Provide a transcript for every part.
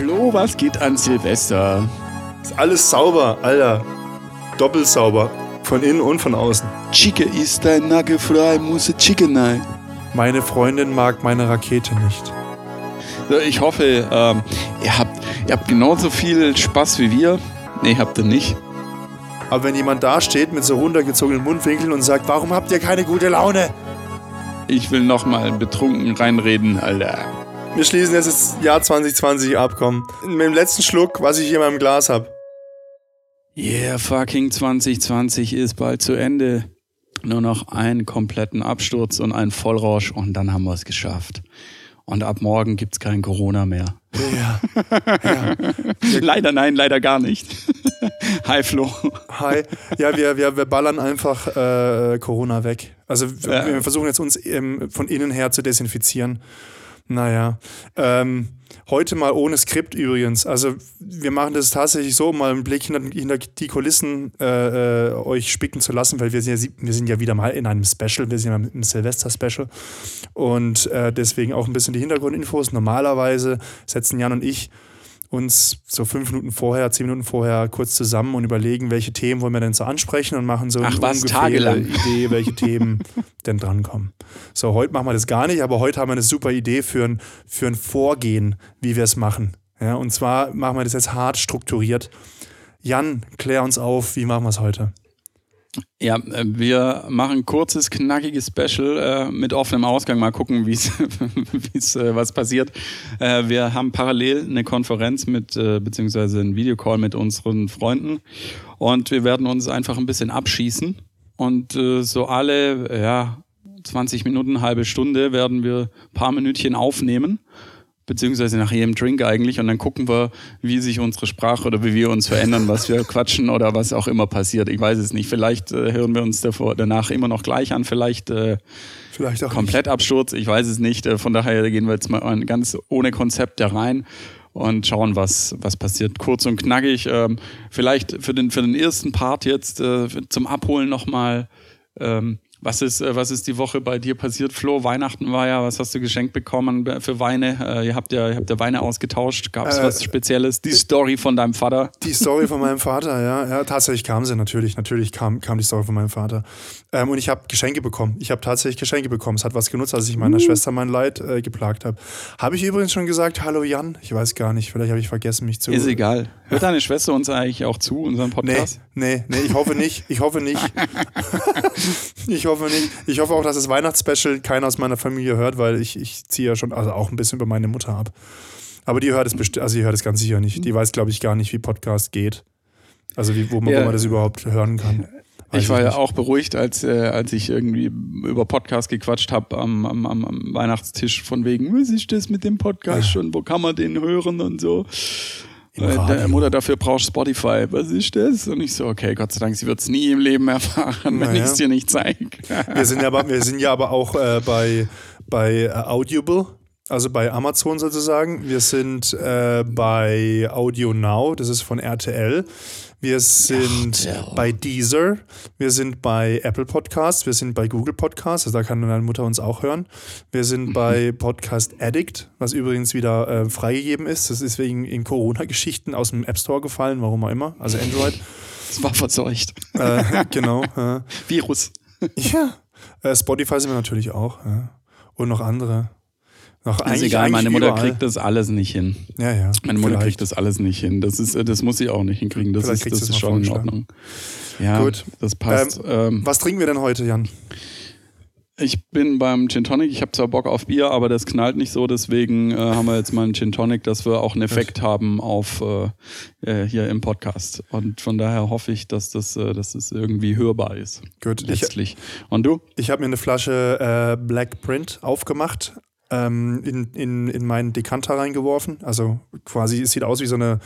Flo, was geht an Silvester? Ist alles sauber, Alter. Doppelt sauber. Von innen und von außen. Chica ist dein Nagel frei, muss Chicken nein. Meine Freundin mag meine Rakete nicht. Ich hoffe, ähm, ihr, habt, ihr habt genauso viel Spaß wie wir. Nee, habt ihr nicht. Aber wenn jemand da steht mit so runtergezogenen Mundwinkeln und sagt, warum habt ihr keine gute Laune? Ich will nochmal betrunken reinreden, Alter. Wir schließen jetzt das Jahr 2020 ab, komm. Mit dem letzten Schluck, was ich hier in meinem Glas hab. Yeah, fucking 2020 ist bald zu Ende. Nur noch einen kompletten Absturz und einen Vollrausch und dann haben wir es geschafft. Und ab morgen gibt's kein Corona mehr. Ja. ja. leider nein, leider gar nicht. Hi Flo. Hi. Ja, wir, wir, wir ballern einfach äh, Corona weg. Also Ja. wir versuchen jetzt uns ähm, von innen her zu desinfizieren. Naja. Ähm, heute mal ohne Skript übrigens. Also wir machen das tatsächlich so, um mal einen Blick hinter, hinter die Kulissen äh, äh, euch spicken zu lassen, weil wir sind, ja, wir sind ja wieder mal in einem Special, wir sind ja im Silvester-Special. Und äh, deswegen auch ein bisschen die Hintergrundinfos. Normalerweise setzen Jan und ich uns so fünf Minuten vorher, zehn Minuten vorher kurz zusammen und überlegen, welche Themen wollen wir denn so ansprechen und machen so Ach eine was, ungefähre. Idee, welche Themen denn drankommen. So, heute machen wir das gar nicht, aber heute haben wir eine super Idee für ein, für ein Vorgehen, wie wir es machen. Ja, und zwar machen wir das jetzt hart strukturiert. Jan, klär uns auf, wie machen wir es heute? Ja, äh, wir machen kurzes, knackiges Special äh, mit offenem Ausgang. Mal gucken, wie es äh, was passiert. Äh, wir haben parallel eine Konferenz mit, äh, beziehungsweise einen Videocall mit unseren Freunden. Und wir werden uns einfach ein bisschen abschießen. Und äh, so alle, ja, 20 Minuten, halbe Stunde werden wir ein paar Minütchen aufnehmen. Beziehungsweise nach jedem Drink eigentlich. Und dann gucken wir, wie sich unsere Sprache oder wie wir uns verändern, was wir quatschen oder was auch immer passiert. Ich weiß es nicht. Vielleicht äh, hören wir uns davor, danach immer noch gleich an. Vielleicht äh, Vielleicht auch komplett Absturz. Ich weiß es nicht. Äh, Von daher gehen wir jetzt mal an- ganz ohne Konzept da rein und schauen, was, was passiert. Kurz und knackig. Ähm, vielleicht für den, für den ersten Part jetzt äh, zum Abholen nochmal. Ähm, was ist, äh, was ist die Woche bei dir passiert, Flo? Weihnachten war ja, was hast du geschenkt bekommen für Weine? Äh, ihr habt ja, ihr habt ja Weine ausgetauscht. Gab es Äh, was Spezielles? Die Story von deinem Vater? Die Story von meinem Vater, ja. ja. Tatsächlich kam sie natürlich. Natürlich kam, kam die Story von meinem Vater. Ähm, und ich habe Geschenke bekommen. Ich habe tatsächlich Geschenke bekommen. Es hat was genutzt, als ich meiner Schwester mein Leid äh, geplagt habe. Habe ich übrigens schon gesagt, hallo Jan? Ich weiß gar nicht. Vielleicht habe ich vergessen, mich zu. Ist egal. Hört deine Schwester uns eigentlich auch zu, unseren Nee, Podcast? nee, nee, ich hoffe nicht. Ich hoffe nicht. ich hoffe nicht. Ich hoffe auch, dass das Weihnachtsspecial keiner aus meiner Familie hört, weil ich, ich ziehe ja schon also auch ein bisschen über meine Mutter ab. Aber die hört es bestimmt, also die hört es ganz sicher nicht. Die weiß, glaube ich, gar nicht, wie Podcast geht. Also wie, wo, man, Ja. wo man das überhaupt hören kann. Weiß Ich war ja auch beruhigt, als, äh, als ich irgendwie über Podcast gequatscht habe am, am, am, Weihnachtstisch von wegen, was ist das mit dem Podcast schon, wo kann man den hören und so. Äh, der Mutter, dafür brauchst Spotify. Was ist das? Und ich so, okay, Gott sei Dank, sie wird es nie im Leben erfahren, wenn Naja. ich es dir nicht zeige. Wir sind ja aber, wir sind ja aber auch äh, bei, bei äh, Audible, also bei Amazon sozusagen. Wir sind äh, bei Audio Now, das ist von RTL. Wir sind RTL. bei Deezer. Wir sind bei Apple Podcasts. Wir sind bei Google Podcasts. Also da kann deine Mutter uns auch hören. Wir sind bei Podcast Addict, was übrigens wieder äh, freigegeben ist. Das ist wegen in Corona-Geschichten aus dem App Store gefallen, warum auch immer. Also Android. Es war verseucht. äh, genau. Äh. Virus. Ja. Äh, Spotify sind wir natürlich auch. Ja. Und noch andere. Noch Ist egal, meine Mutter überall. kriegt das alles nicht hin. Ja, ja. Meine Mutter Vielleicht. kriegt das alles nicht hin. Das ist, äh, das muss sie auch nicht hinkriegen. Das Vielleicht ist, das ist schon in. Ordnung. Ja, Gut. das passt. Ähm, Was trinken wir denn heute, Jan? Ich bin beim Gin Tonic. Ich habe zwar Bock auf Bier, aber das knallt nicht so. Deswegen äh, haben wir jetzt mal einen Gin Tonic, dass wir auch einen Effekt haben auf äh, äh, hier im Podcast. Und von daher hoffe ich, dass das, äh, dass das irgendwie hörbar ist. Gut. Ich, Letztlich. Und du? ich habe mir eine Flasche äh, Black Print aufgemacht, ähm, in, in, in meinen Dekanter reingeworfen. Also quasi, es sieht aus wie so eine,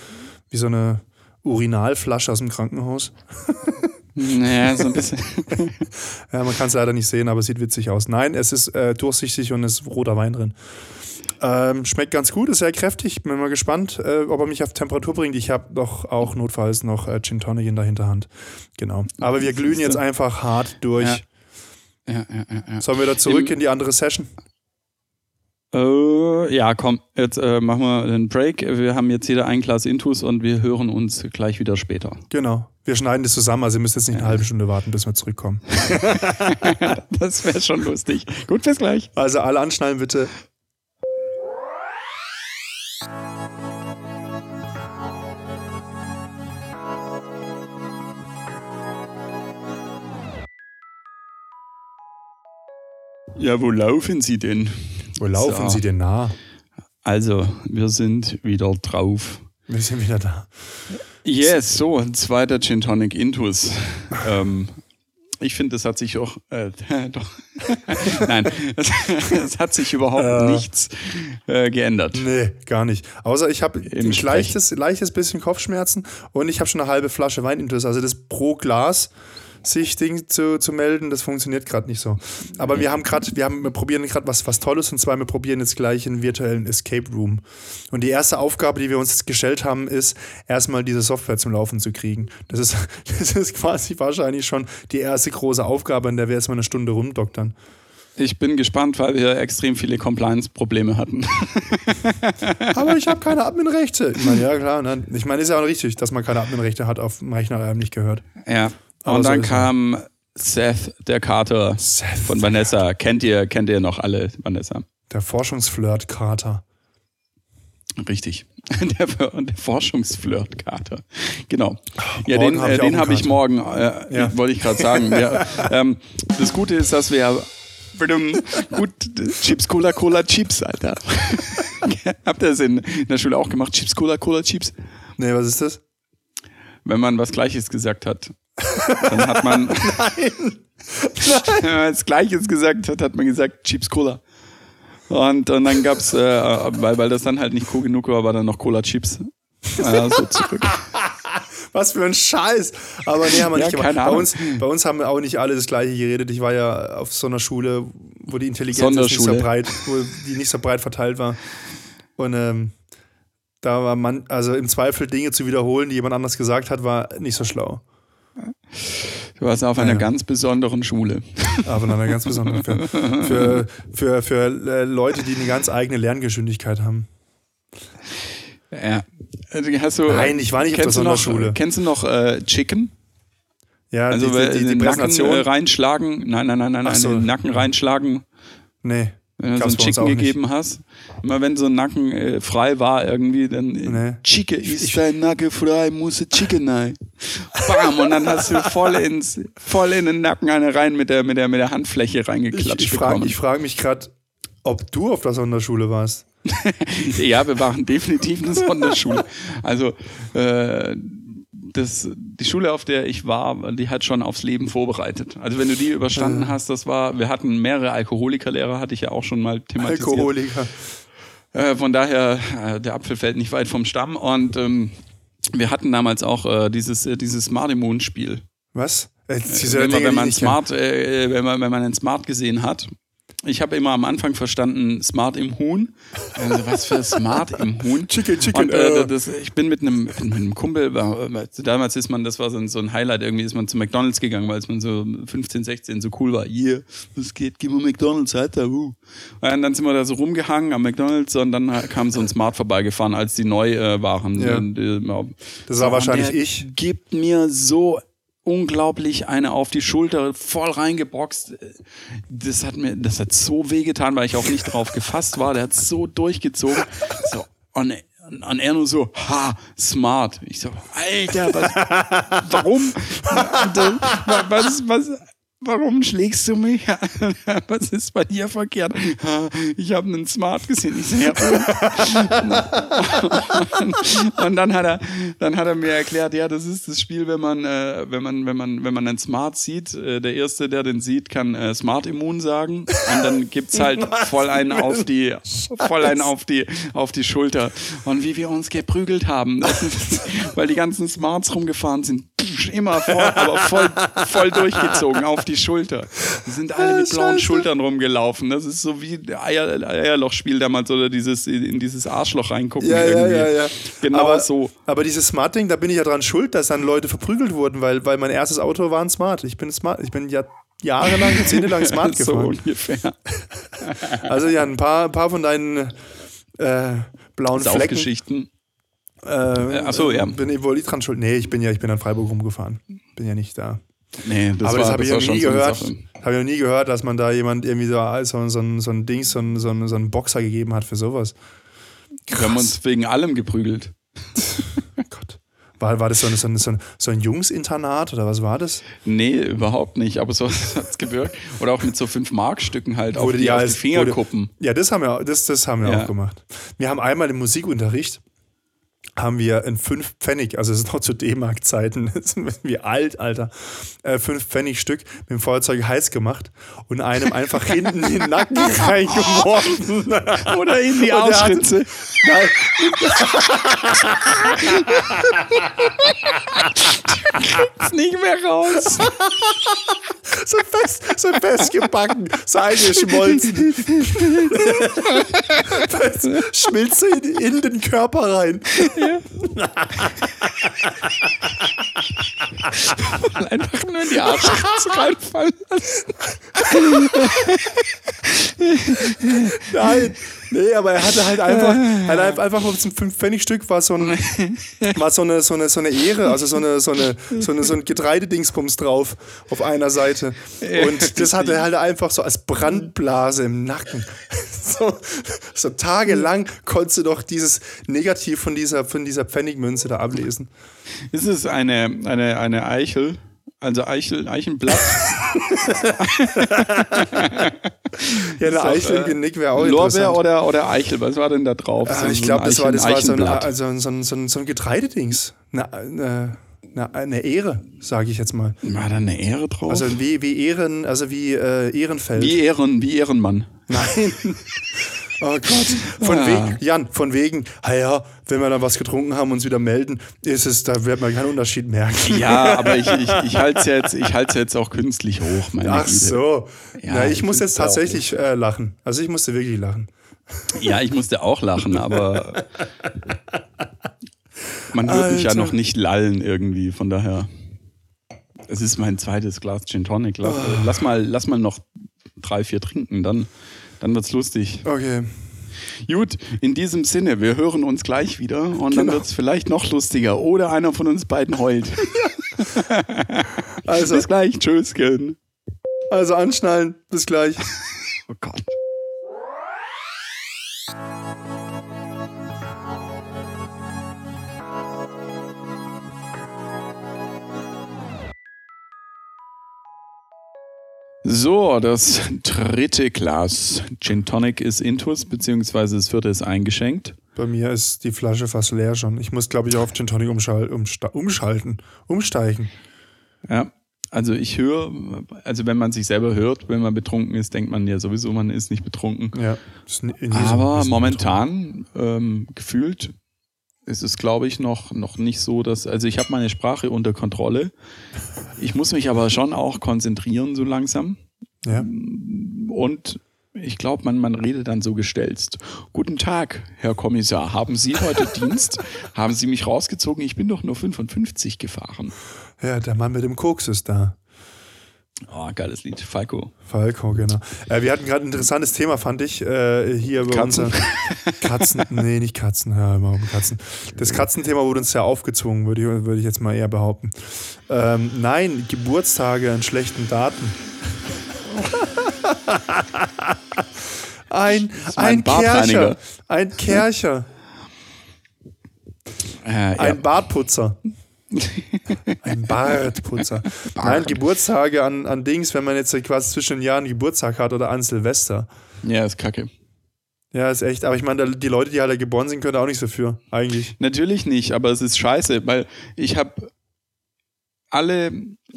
wie so eine Urinalflasche aus dem Krankenhaus. Naja, so ein bisschen. Ja, man kann es leider nicht sehen, aber es sieht witzig aus. Nein, es ist äh, durchsichtig und es ist roter Wein drin. Ähm, schmeckt ganz gut, ist sehr kräftig. Bin mal gespannt, äh, ob er mich auf Temperatur bringt. Ich habe doch auch notfalls noch äh, Gin Tonic in der Hinterhand. Genau. Aber wir glühen jetzt einfach hart durch. Ja. Ja, ja, ja. Sollen wir da zurück Im- in die andere Session? Äh, ja, komm, jetzt äh, machen wir einen Break. Wir haben jetzt jeder ein Glas Intus und wir hören uns gleich wieder später. Genau. Wir schneiden das zusammen, also ihr müsst jetzt nicht eine halbe Stunde warten, bis wir zurückkommen. das wäre schon lustig. Gut, bis gleich. Also alle anschnallen bitte. Ja, wo laufen Sie denn? Wo laufen So. Sie denn nah? Also, wir sind wieder drauf. Wir sind wieder da. Yes, so, ein zweiter Gin Tonic Intus. ähm, ich finde, das hat sich auch, äh, doch, nein, es, hat sich überhaupt Äh. nichts äh, geändert. Nee, gar nicht. Außer ich habe ein leichtes, leichtes bisschen Kopfschmerzen und ich habe schon eine halbe Flasche Wein intus. Also das pro Glas sich Ding zu, zu melden, das funktioniert gerade nicht so. Aber wir haben gerade, wir haben, wir probieren gerade was, was Tolles und zwar wir probieren jetzt gleich einen virtuellen Escape Room. Und die erste Aufgabe, die wir uns jetzt gestellt haben, ist erstmal diese Software zum Laufen zu kriegen. Das ist, das ist quasi wahrscheinlich schon die erste große Aufgabe, in der wir erstmal eine Stunde rumdoktern. Ich bin gespannt, weil wir extrem viele Compliance-Probleme hatten. Aber ich habe keine Adminrechte. Ich meine, ja klar. Ne? Ich meine, ist ja auch richtig, dass man keine Adminrechte hat auf dem Rechner, der einem nicht gehört. Ja. Aber Und so dann es. kam Seth, der Kater Seth, von Vanessa. Kennt ihr, kennt ihr noch alle, Vanessa? Der Forschungsflirt-Kater. Richtig. Der, der Forschungsflirt-Kater. Genau. Ja, morgen den, hab äh, ich den einen habe ich morgen, äh, Ja. wollte ich gerade sagen. Ja, ähm, das Gute ist, dass wir gut Chips, Cola, Cola, Chips, Alter. Habt ihr das in, in der Schule auch gemacht? Chips, Cola, Cola, Chips? Nee, was ist das? Wenn man was Gleiches gesagt hat, dann hat man. Nein! Wenn man was Gleiches gesagt hat, hat man gesagt Chips, Cola. Und, und dann gab's, äh, weil, weil das dann halt nicht cool genug war, war dann noch Cola Chips. Äh, so zurück. Was für ein Scheiß. Aber nee, haben wir Ja, nicht gemacht. Bei uns, bei uns haben wir auch nicht alle das Gleiche geredet. Ich war ja auf so einer Schule, wo die Intelligenz nicht so breit, wo die nicht so breit verteilt war. Und ähm, da war man, also im Zweifel Dinge zu wiederholen, die jemand anders gesagt hat, war nicht so schlau. Du warst auf einer Ja. ganz besonderen Schule. Aber noch eine ganz besondere. Für, für, für, für äh, Leute, die eine ganz eigene Lerngeschwindigkeit haben. Ja. Äh, Hast du, Nein, ich war nicht auf der du noch, Sonderschule. Kennst du noch äh, Chicken? Ja, Also die, die, die, die Nacken äh, reinschlagen. Nein, nein, nein, nein, nein, so. den Nacken reinschlagen. nee. Wenn du so Gab's einen bei uns Chicken auch nicht. gegeben hast, immer wenn so ein Nacken äh, frei war irgendwie, dann äh, Nee. Chicken, ist dein Nacken frei, muss Chicken rein. Bam, und dann hast du voll ins, voll in den Nacken eine rein mit der, mit der, mit der Handfläche reingeklatscht ich frage ich frag mich gerade, ob du auf der Sonderschule warst. Ja, wir waren definitiv eine Sonderschule. Also äh, das, die Schule, auf der ich war, die hat schon aufs Leben vorbereitet. Also wenn du die überstanden hast, das war, wir hatten mehrere Alkoholikerlehrer, hatte ich ja auch schon mal thematisiert. Alkoholiker. Äh, von daher, äh, der Apfel fällt nicht weit vom Stamm. Und ähm, wir hatten damals auch äh, dieses, äh, dieses Smart Moon Spiel. Was? Äh, diese Wenn man, wenn, man. Smart, äh, wenn, man, wenn man einen Smart gesehen hat. Ich habe immer am Anfang verstanden, Smart im Huhn. Also, was für Smart im Huhn? Chicken, Chicken, Und äh, äh. das, ich bin mit einem, mit einem Kumpel, war, damals ist man, das war so ein, so ein Highlight, irgendwie ist man zu McDonalds gegangen, weil es man so 15, 16 so cool war. Yeah, was geht, gib mir McDonalds, Alter. Uh. Und dann sind wir da so rumgehangen am McDonalds und dann kam so ein Smart vorbeigefahren, als die neu äh, waren. Ja. Und, äh. Das war wahrscheinlich ich. Gibt mir so unglaublich eine auf die Schulter voll reingeboxt. Das hat mir, das hat so wehgetan, weil ich auch nicht drauf gefasst war. Der hat so durchgezogen. So, und, und er nur so, ha, smart. Ich so, Alter, was, warum? Was, was, warum schlägst du mich? Was ist bei dir verkehrt? Ich habe einen Smart gesehen. Ich so, ja, und, dann hat er, dann hat er mir erklärt, ja, das ist das Spiel, wenn man, äh, wenn man, wenn man, wenn man einen Smart sieht, äh, der erste, der den sieht, kann äh, Smart Immun sagen und dann gibt's halt voll einen auf die, voll einen auf die, auf die Schulter. Und wie wir uns geprügelt haben, weil die ganzen Smarts rumgefahren sind, immer voll, aber voll, voll durchgezogen auf die Schulter. Die sind alle mit blauen Scheiße. Schultern rumgelaufen. Das ist so wie Eier, Eierloch-Spiel damals oder dieses in dieses Arschloch reingucken. Ja, ja, irgendwie. ja, ja. Genau aber, so. Aber dieses Smart-Ding, da bin ich ja dran schuld, dass dann Leute verprügelt wurden, weil, weil mein erstes Auto war ein Smart. Ich bin smart. Ich bin ja jahrelang, jahrzehntelang Smart so gefahren. ungefähr. Also ja, ein paar, ein paar von deinen äh, blauen Flecken. Äh, ach so, ja. Bin ich wohl nicht dran schuld. Nee, ich bin ja, ich bin an Freiburg rumgefahren. Bin ja nicht da. Nee, das Aber war, das habe ich ja nie gehört. Habe ich noch nie gehört, dass man da jemand irgendwie so, so, so, so ein Ding, so ein, so, ein, so einen Boxer gegeben hat für sowas. Wir haben uns wegen allem geprügelt. Gott. War, war das so, eine, so, ein, so ein Jungsinternat oder was war das? Nee, überhaupt nicht. Aber so hat's gewirkt. Oder auch mit so 5-Mark-Stücken halt auf Wurde die, die auf die Fingerkuppen. Ja, das haben wir, das, das haben wir Ja. auch gemacht. Wir haben einmal im Musikunterricht haben wir in 5 Pfennig, also es ist noch zu D-Mark-Zeiten, sind wir alt, Alter, äh, 5 Pfennig Stück mit dem Feuerzeug heiß gemacht und einem einfach hinten in den Nacken reingeworfen. Oder in die Arschritze. Nein, Ist nicht mehr raus. so fest, so festgebacken, so eingeschmolzen. Das schmilzt so in, in den Körper rein. Einfach nur in die Arschritze reinfallen lassen. Nein, nee, aber er hatte halt einfach, hat einfach auf diesem 5-Pfennig-Stück war so, ein, war so, eine, so, eine, so eine Ehre, also so, eine, so, eine, so, eine, so ein Getreidedingsbums drauf auf einer Seite. Und das hatte er halt einfach so als Brandblase im Nacken. So, so tagelang konntest du doch dieses Negativ von dieser, von dieser Pfennigmünze da ablesen. Ist es eine, eine, eine Eichel? Also Eichel, Eichenblatt? Ja, eine Eichel im äh, Genick wäre auch Lorbeer interessant. oder, oder Eichel? Was war denn da drauf? Ah, So ich glaube, das war, das war so ein, also so ein, so ein, so ein Getreidedings. Eine, eine, eine, eine Ehre, sage ich jetzt mal. War da eine Ehre drauf? Also wie, wie Ehren, also wie äh, Ehrenfeld. wie Ehren, wie Ehrenmann. Nein. Oh Gott. Von Ja. wegen, Jan, von wegen, ah ja, wenn wir dann was getrunken haben und uns wieder melden, ist es, da wird man keinen Unterschied merken. Ja, aber ich, ich, ich halte es jetzt, ich halt's jetzt auch künstlich hoch, meine Ach Güte. so. Ja, Na, ich, ich muss jetzt tatsächlich äh, lachen. Also ich musste wirklich lachen. Ja, ich musste auch lachen, aber man wird mich ja Alter. noch nicht lallen irgendwie, von daher. Es ist mein zweites Glas Gin Tonic. Lass, Ah. lass, mal, lass mal noch drei, vier trinken, dann, dann wird's lustig. Okay. Gut, in diesem Sinne, wir hören uns gleich wieder und dann Genau. wird's vielleicht noch lustiger. Oder einer von uns beiden heult. Also, Bis gleich, tschüss. Ken. also anschnallen. Bis gleich. Oh Gott. So, das dritte Glas Gin Tonic ist intus, beziehungsweise das vierte ist eingeschenkt. Bei mir ist die Flasche fast leer schon. Ich muss, glaube ich, auf Gin Tonic umschal umsta umschalten. Umsteigen. Ja, also ich höre, also wenn man sich selber hört, wenn man betrunken ist, denkt man ja sowieso, man ist nicht betrunken. Ja. Aber momentan ähm, gefühlt ist es, glaube ich, noch, noch nicht so, dass, also ich habe meine Sprache unter Kontrolle. Ich muss mich aber schon auch konzentrieren so langsam. Betrunken. Und ich glaube, man, man redet dann so gestelzt. Guten Tag, Herr Kommissar. Haben Sie heute Dienst? Haben Sie mich rausgezogen? Ich bin doch nur 55 gefahren. Ja. ja, der Mann mit dem Koks ist da. Oh, geiles Lied. Falco. Falco, genau. Äh, wir hatten gerade ein interessantes Thema, fand ich, äh, hier bei Katzen? uns. Katzen, nee, nicht Katzen, ja, immer um Katzen. Das Katzenthema wurde uns ja aufgezwungen, würde ich, würde ich jetzt mal eher behaupten. Ähm, nein, Geburtstage an schlechten Daten. ein, ein. Kercher. Ein Kercher. Äh, ja. Ein Bartputzer. Ein Bartputzer. Nein, Geburtstage an, an Dings, wenn man jetzt quasi zwischen den Jahren Geburtstag hat oder an Silvester. ja, ist kacke. Ja, ist echt. Aber ich meine, die Leute, die halt da geboren sind, können da auch nichts dafür, eigentlich. Natürlich nicht, aber es ist scheiße, weil ich habe alle,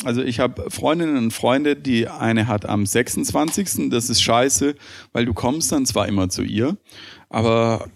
also ich habe Freundinnen und Freunde, die eine hat am 26. Das ist scheiße, weil du kommst dann zwar immer zu ihr, aber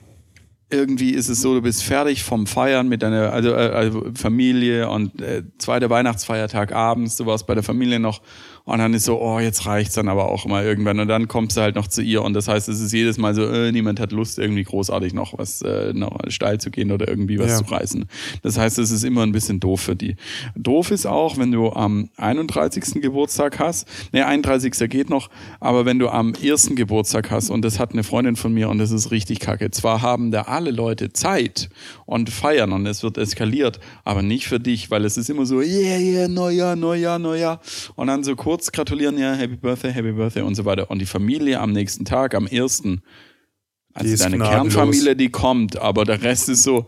irgendwie ist es so, du bist fertig vom Feiern mit deiner also, äh, also Familie und äh, zweiter Weihnachtsfeiertag abends, du warst bei der Familie noch Und dann ist so, oh, jetzt reicht's dann aber auch mal irgendwann. Und dann kommst du halt noch zu ihr. Und das heißt, es ist jedes Mal so, äh, niemand hat Lust, irgendwie großartig noch was, äh, noch steil zu gehen oder irgendwie was Ja. zu reißen. Das heißt, es ist immer ein bisschen doof für die. Doof ist auch, wenn du am 31. Geburtstag hast. Ne, 31. geht noch. Aber wenn du am ersten Geburtstag hast, und das hat eine Freundin von mir, und das ist richtig kacke. Zwar haben da alle Leute Zeit und feiern und es wird eskaliert, aber nicht für dich, weil es ist immer so, yeah, yeah, Neujahr, Neujahr, Neujahr. Und dann so kurz gratulieren, ja, Happy Birthday, Happy Birthday und so weiter. Und die Familie am nächsten Tag, am ersten, also deine gnadenlos. Kernfamilie, die kommt, aber der Rest ist so,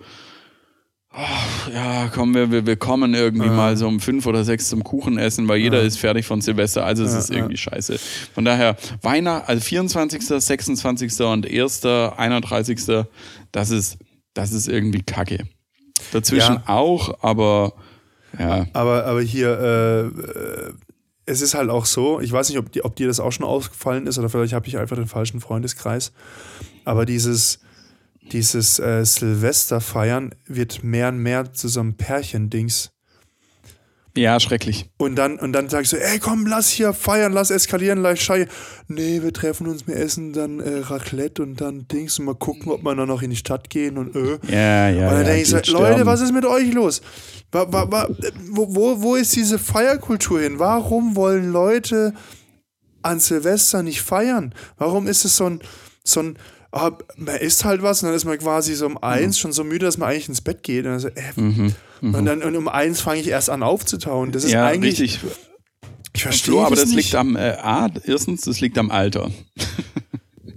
oh, ja, komm, wir, wir, wir kommen irgendwie mal so um fünf oder sechs zum Kuchen essen, weil jeder ist fertig von Silvester, also es ist irgendwie scheiße. Von daher, Weihnachten, also 24., 26. und 1., 31., das ist, das ist irgendwie kacke. Dazwischen Ja. auch, aber ja. Aber, aber hier, äh, äh, es ist halt auch so, ich weiß nicht, ob, ob dir das auch schon aufgefallen ist oder vielleicht habe ich einfach den falschen Freundeskreis, aber dieses, dieses äh, Silvesterfeiern wird mehr und mehr zu so einem Pärchendings. Ja, schrecklich. Und dann, und dann sagst du, ey, komm, lass hier feiern, lass eskalieren, lass Schei. Nee, wir treffen uns, wir essen dann äh, Raclette und dann Dings und mal gucken, ob wir dann noch in die Stadt gehen und äh. Ja, ja. Und dann ja, denke ich so, geht Leute, sterben. was ist mit euch los? Wa, wa, wa, wo, wo, wo ist diese Feierkultur hin? Warum wollen Leute an Silvester nicht feiern? Warum ist es so ein, so ein ah, man isst halt was und dann ist man quasi so um eins schon so müde, dass man eigentlich ins Bett geht. Und dann, so, äh, und dann und um eins fange ich erst an aufzutauen. Das ist Mhm, Ja, eigentlich. richtig. Ich verstehe Flo, aber das das liegt am, äh, A, erstens, das liegt am Alter.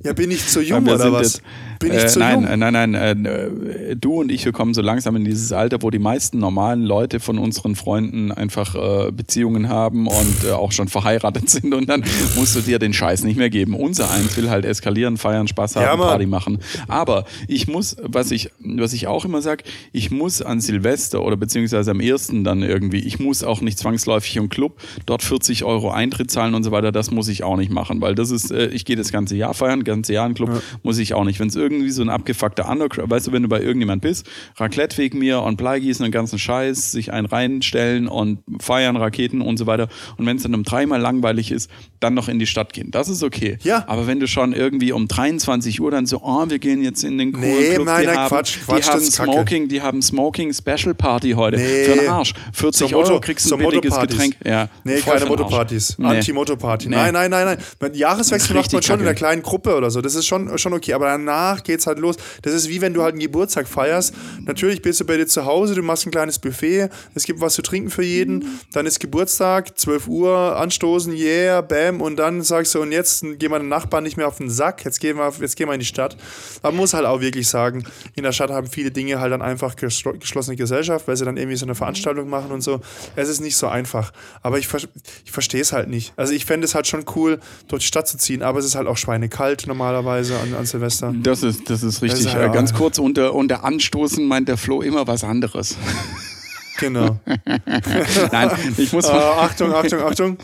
ja, bin ich zu jung oder was? jetzt- bin ich äh, zu nein, jung? äh, nein, nein, äh, du und ich, wir kommen so langsam in dieses Alter, wo die meisten normalen Leute von unseren Freunden einfach äh, Beziehungen haben und äh, auch schon verheiratet sind und dann musst du dir den Scheiß nicht mehr geben. Unser eins will halt eskalieren, feiern, Spaß haben, Ja. Party machen. Aber ich muss, was ich, was ich auch immer sag, ich muss an Silvester oder beziehungsweise am ersten dann irgendwie, ich muss auch nicht zwangsläufig im Club dort 40 Euro Eintritt zahlen und so weiter, das muss ich auch nicht machen, weil das ist, äh, ich gehe das ganze Jahr feiern, ganze Jahr im Club, muss ich auch nicht. Wenn es irgendwie so ein abgefuckter Underground, weißt du, wenn du bei irgendjemand bist, Raclette wegen mir und Bleigießen und ganzen Scheiß, sich einen reinstellen und feiern, Raketen und so weiter. Und wenn es dann um dreimal langweilig ist, dann noch in die Stadt gehen. Das ist okay. Ja. Aber wenn du schon irgendwie um 23 Uhr dann so, oh, wir gehen jetzt in den coolen Nee, Club, nein, die nein, haben, Quatsch, Quatsch, die haben ist Kacke. Smoking, die haben Smoking Special Party heute. Nee. Für den Arsch. 40 Zur Euro Motto- kriegst du ein billiges. Getränk. Ja, Nee, keine. Motto-Partys. Nee. Anti-Motto-Party. Nein, nein, nein, nein. Mit Jahreswechsel macht man schon in der kacke. kleinen Gruppe oder so. Das ist schon, schon okay. Aber danach geht's halt los. Das ist wie wenn du halt einen Geburtstag feierst. Natürlich bist du bei dir zu Hause, du machst ein kleines Buffet, es gibt was zu trinken für jeden. Dann ist Geburtstag, 12 Uhr, anstoßen, yeah, bam. Und dann sagst du, und jetzt gehen wir den Nachbarn nicht mehr auf den Sack. Jetzt gehen wir, jetzt gehen wir in die Stadt. Man muss halt auch wirklich sagen, in der Stadt haben viele Dinge halt dann einfach geschlo- geschlossene Gesellschaft, weil sie dann irgendwie so eine Veranstaltung machen und so. Es ist nicht so einfach. Aber ich, ich verstehe es halt nicht. Also ich fände es halt schon cool, durch die Stadt zu ziehen, aber es ist halt auch schweinekalt normalerweise an, an Silvester. Das ist, das ist richtig. Das ist halt äh, ganz kurz, unter, unter Anstoßen meint der Flo immer was anderes. Genau. Nein, ich muss äh, Achtung, Achtung, Achtung.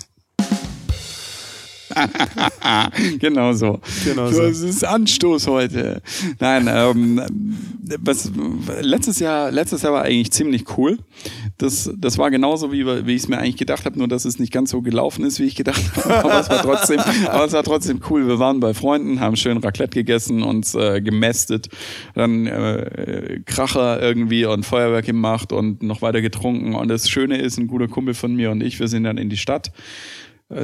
genau so. Genau so. Es ist Anstoß heute. Nein, ähm, was, letztes Jahr, letztes Jahr war eigentlich ziemlich cool. Das, das war genauso, wie, wie ich es mir eigentlich gedacht habe, nur dass es nicht ganz so gelaufen ist, wie ich gedacht habe. Aber es war trotzdem, aber es war trotzdem cool. Wir waren bei Freunden, haben schön Raclette gegessen, uns äh, gemästet, dann äh, Kracher irgendwie und Feuerwerk gemacht und noch weiter getrunken. Und das Schöne ist, ein guter Kumpel von mir und ich, wir sind dann in die Stadt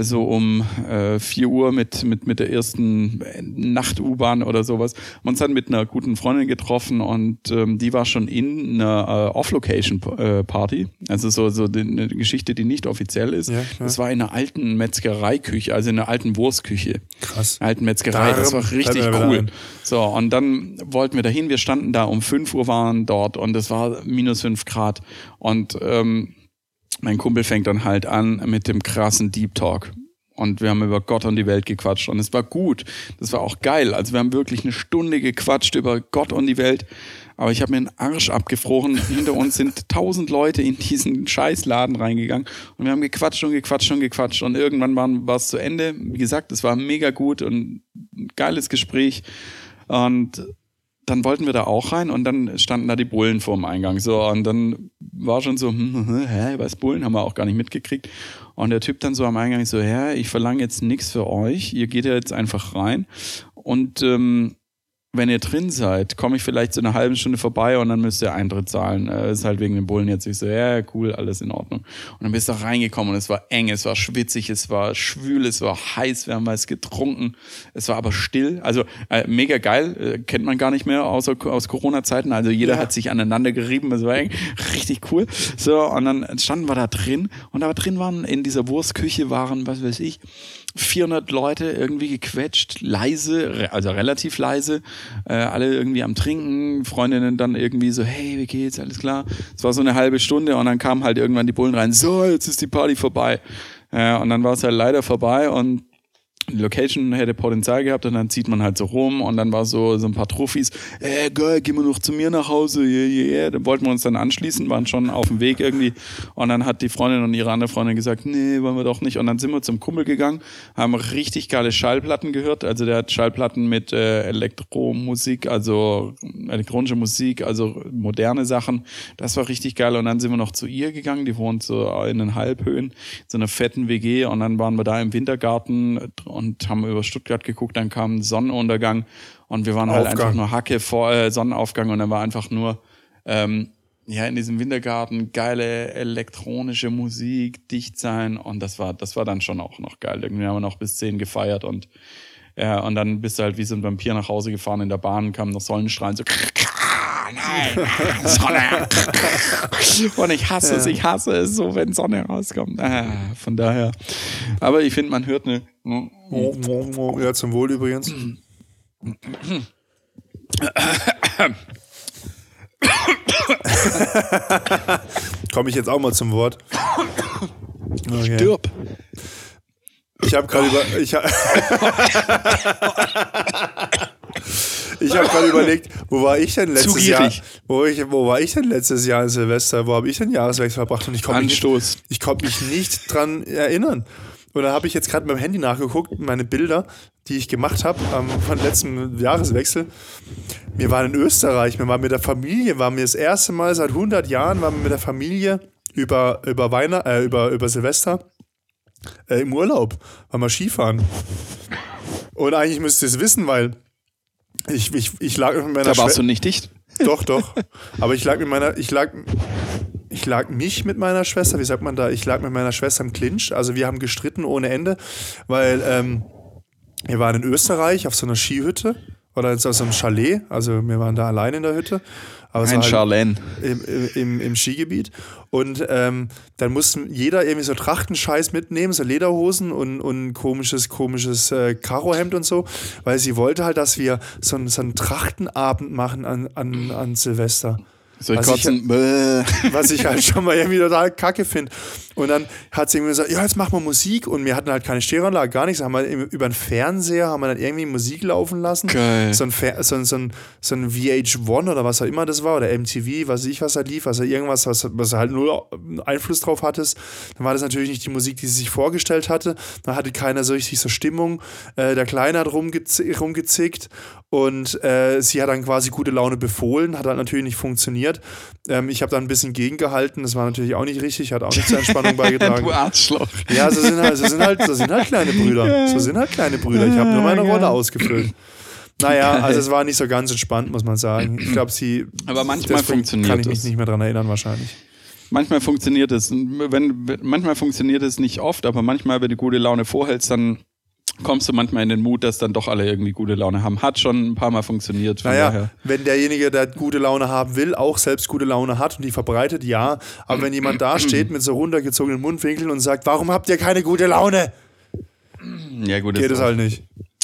so um äh, 4 Uhr mit, mit, mit der ersten Nacht-U-Bahn oder sowas. Haben uns dann mit einer guten Freundin getroffen und ähm, die war schon in einer äh, Off-Location-Party. Also so, so die, eine Geschichte, die nicht offiziell ist. Ja, das war in einer alten Metzgereiküche, also in einer alten Wurstküche. Krass. Alten Metzgerei, das war Darum richtig cool. So, und dann wollten wir dahin, wir standen da um 5 Uhr waren dort und es war minus 5 Grad. Und ähm, mein Kumpel fängt dann halt an mit dem krassen Deep Talk. Und wir haben über Gott und die Welt gequatscht. Und es war gut. Das war auch geil. Also wir haben wirklich eine Stunde gequatscht über Gott und die Welt. Aber ich habe mir den Arsch abgefroren. Hinter uns sind tausend Leute in diesen Scheißladen reingegangen. Und wir haben gequatscht und gequatscht und gequatscht. Und irgendwann war es zu Ende. Wie gesagt, es war mega gut und ein geiles Gespräch. Und dann wollten wir da auch rein und dann standen da die Bullen vor dem Eingang. So, und dann war schon so, hm, hm, hm hä, was Bullen? Haben wir auch gar nicht mitgekriegt. Und der Typ dann so am Eingang so, ja, ich verlange jetzt nichts für euch, ihr geht ja jetzt einfach rein. Und ähm, wenn ihr drin seid, komme ich vielleicht so eine halbe Stunde vorbei und dann müsst ihr Eintritt zahlen. Äh, ist halt wegen den Bullen jetzt. Ich so, ja, cool, alles in Ordnung. Und dann bist du reingekommen und es war eng, es war schwitzig, es war schwül, es war heiß, wir haben was getrunken. Es war aber still. Also äh, mega geil, äh, kennt man gar nicht mehr außer aus Corona-Zeiten. Also jeder ja. hat sich aneinander gerieben, es war eng, richtig cool. So, und dann standen wir da drin und da drin waren in dieser Wurstküche waren, was weiß ich, 400 Leute irgendwie gequetscht, leise, also relativ leise, äh, alle irgendwie am Trinken, Freundinnen dann irgendwie so, hey, wie geht's, alles klar. Es war so eine halbe Stunde und dann kamen halt irgendwann die Bullen rein, so, jetzt ist die Party vorbei. Äh, und dann war es halt leider vorbei und die Location hätte Potenzial gehabt und dann zieht man halt so rum und dann war so, so ein paar Trophys, äh, geil, gehen wir noch zu mir nach Hause, yeah, yeah, yeah. Dann wollten wir uns dann anschließen, waren schon auf dem Weg irgendwie und dann hat die Freundin und ihre andere Freundin gesagt, nee, wollen wir doch nicht und dann sind wir zum Kumpel gegangen, haben richtig geile Schallplatten gehört, also der hat Schallplatten mit äh, Elektromusik, also elektronische Musik, also moderne Sachen, das war richtig geil und dann sind wir noch zu ihr gegangen, die wohnt so in den Halbhöhen, so einer fetten WG und dann waren wir da im Wintergarten und haben über Stuttgart geguckt, dann kam Sonnenuntergang und wir waren halt einfach nur Hacke vor äh, Sonnenaufgang und dann war einfach nur ähm, ja in diesem Wintergarten geile elektronische Musik, dicht sein und das war das war dann schon auch noch geil. Irgendwie haben wir noch bis zehn gefeiert und ja, und dann bist du halt wie so ein Vampir nach Hause gefahren in der Bahn, kam noch Sonnenstrahlen so nein, Sonne. Und ich hasse es, ich hasse es so, wenn Sonne rauskommt. Ah, von daher. Aber ich finde, man hört eine. Ja, zum Wohl übrigens. Komme ich jetzt auch mal zum Wort? Okay. Stirb. Ich habe gerade über. Ich ha Ich habe gerade überlegt, wo war ich denn letztes Jahr? Wo, ich, wo war ich denn letztes Jahr in Silvester? Wo habe ich denn Jahreswechsel verbracht? Und ich konnte mich, nicht, konnt mich nicht dran erinnern. Und da habe ich jetzt gerade mit dem Handy nachgeguckt, meine Bilder, die ich gemacht habe ähm, von letzten Jahreswechsel. Wir waren in Österreich, wir waren mit der Familie, waren wir das erste Mal seit 100 Jahren, waren wir mit der Familie über, über, Weihnacht, äh, über, über Silvester äh, im Urlaub, waren wir Skifahren. Und eigentlich müsst ihr es wissen, weil ich, ich, ich lag mit meiner Da warst Schwe du nicht dicht? Doch, doch. Aber ich lag mit meiner, ich lag, ich lag mich mit meiner Schwester, wie sagt man da, ich lag mit meiner Schwester im Clinch. Also wir haben gestritten ohne Ende, weil ähm, wir waren in Österreich auf so einer Skihütte oder auf so einem Chalet. Also wir waren da allein in der Hütte. Aber Ein Charlene. Im, im, Im, Skigebiet. Und ähm, dann musste jeder irgendwie so Trachtenscheiß mitnehmen, so Lederhosen und, und komisches, komisches äh, Karohemd und so, weil sie wollte halt, dass wir so, so einen Trachtenabend machen an, an, an Silvester. Soll ich was kotzen? Ich, was ich halt schon mal irgendwie total kacke finde. Und dann hat sie irgendwie gesagt, ja, jetzt machen wir Musik. Und wir hatten halt keine Stereoanlage, gar nichts. Haben wir über den Fernseher haben wir dann irgendwie Musik laufen lassen. Geil. So ein, so ein, so ein, so ein VH1 oder was auch immer das war, oder MTV, was weiß ich, was da lief, also irgendwas, was, was halt null Einfluss drauf hattest. Dann war das natürlich nicht die Musik, die sie sich vorgestellt hatte. Dann hatte keiner so richtig so Stimmung. Äh, der Kleine hat rumgezickt und äh, sie hat dann quasi gute Laune befohlen, hat halt natürlich nicht funktioniert. Ähm, ich habe dann ein bisschen gegengehalten, das war natürlich auch nicht richtig, hat auch nicht zur Entspannung beigetragen. du Arschloch. Ja, so sind halt, so sind halt, so sind halt kleine Brüder. So sind halt kleine Brüder. Ich habe nur meine Rolle ausgefüllt. Naja, also es war nicht so ganz entspannt, muss man sagen. Ich glaube, sie. Aber manchmal funktioniert Kann ich mich nicht mehr daran erinnern, wahrscheinlich. Manchmal funktioniert es. Wenn, manchmal funktioniert es nicht oft, aber manchmal, wenn du gute Laune vorhältst, dann kommst du manchmal in den Mut, dass dann doch alle irgendwie gute Laune haben. Hat schon ein paar Mal funktioniert. Naja, daher. wenn derjenige, der gute Laune haben will, auch selbst gute Laune hat und die verbreitet, ja. Aber wenn jemand da steht mit so runtergezogenen Mundwinkeln und sagt, warum habt ihr keine gute Laune? Ja, gut, geht es halt nicht.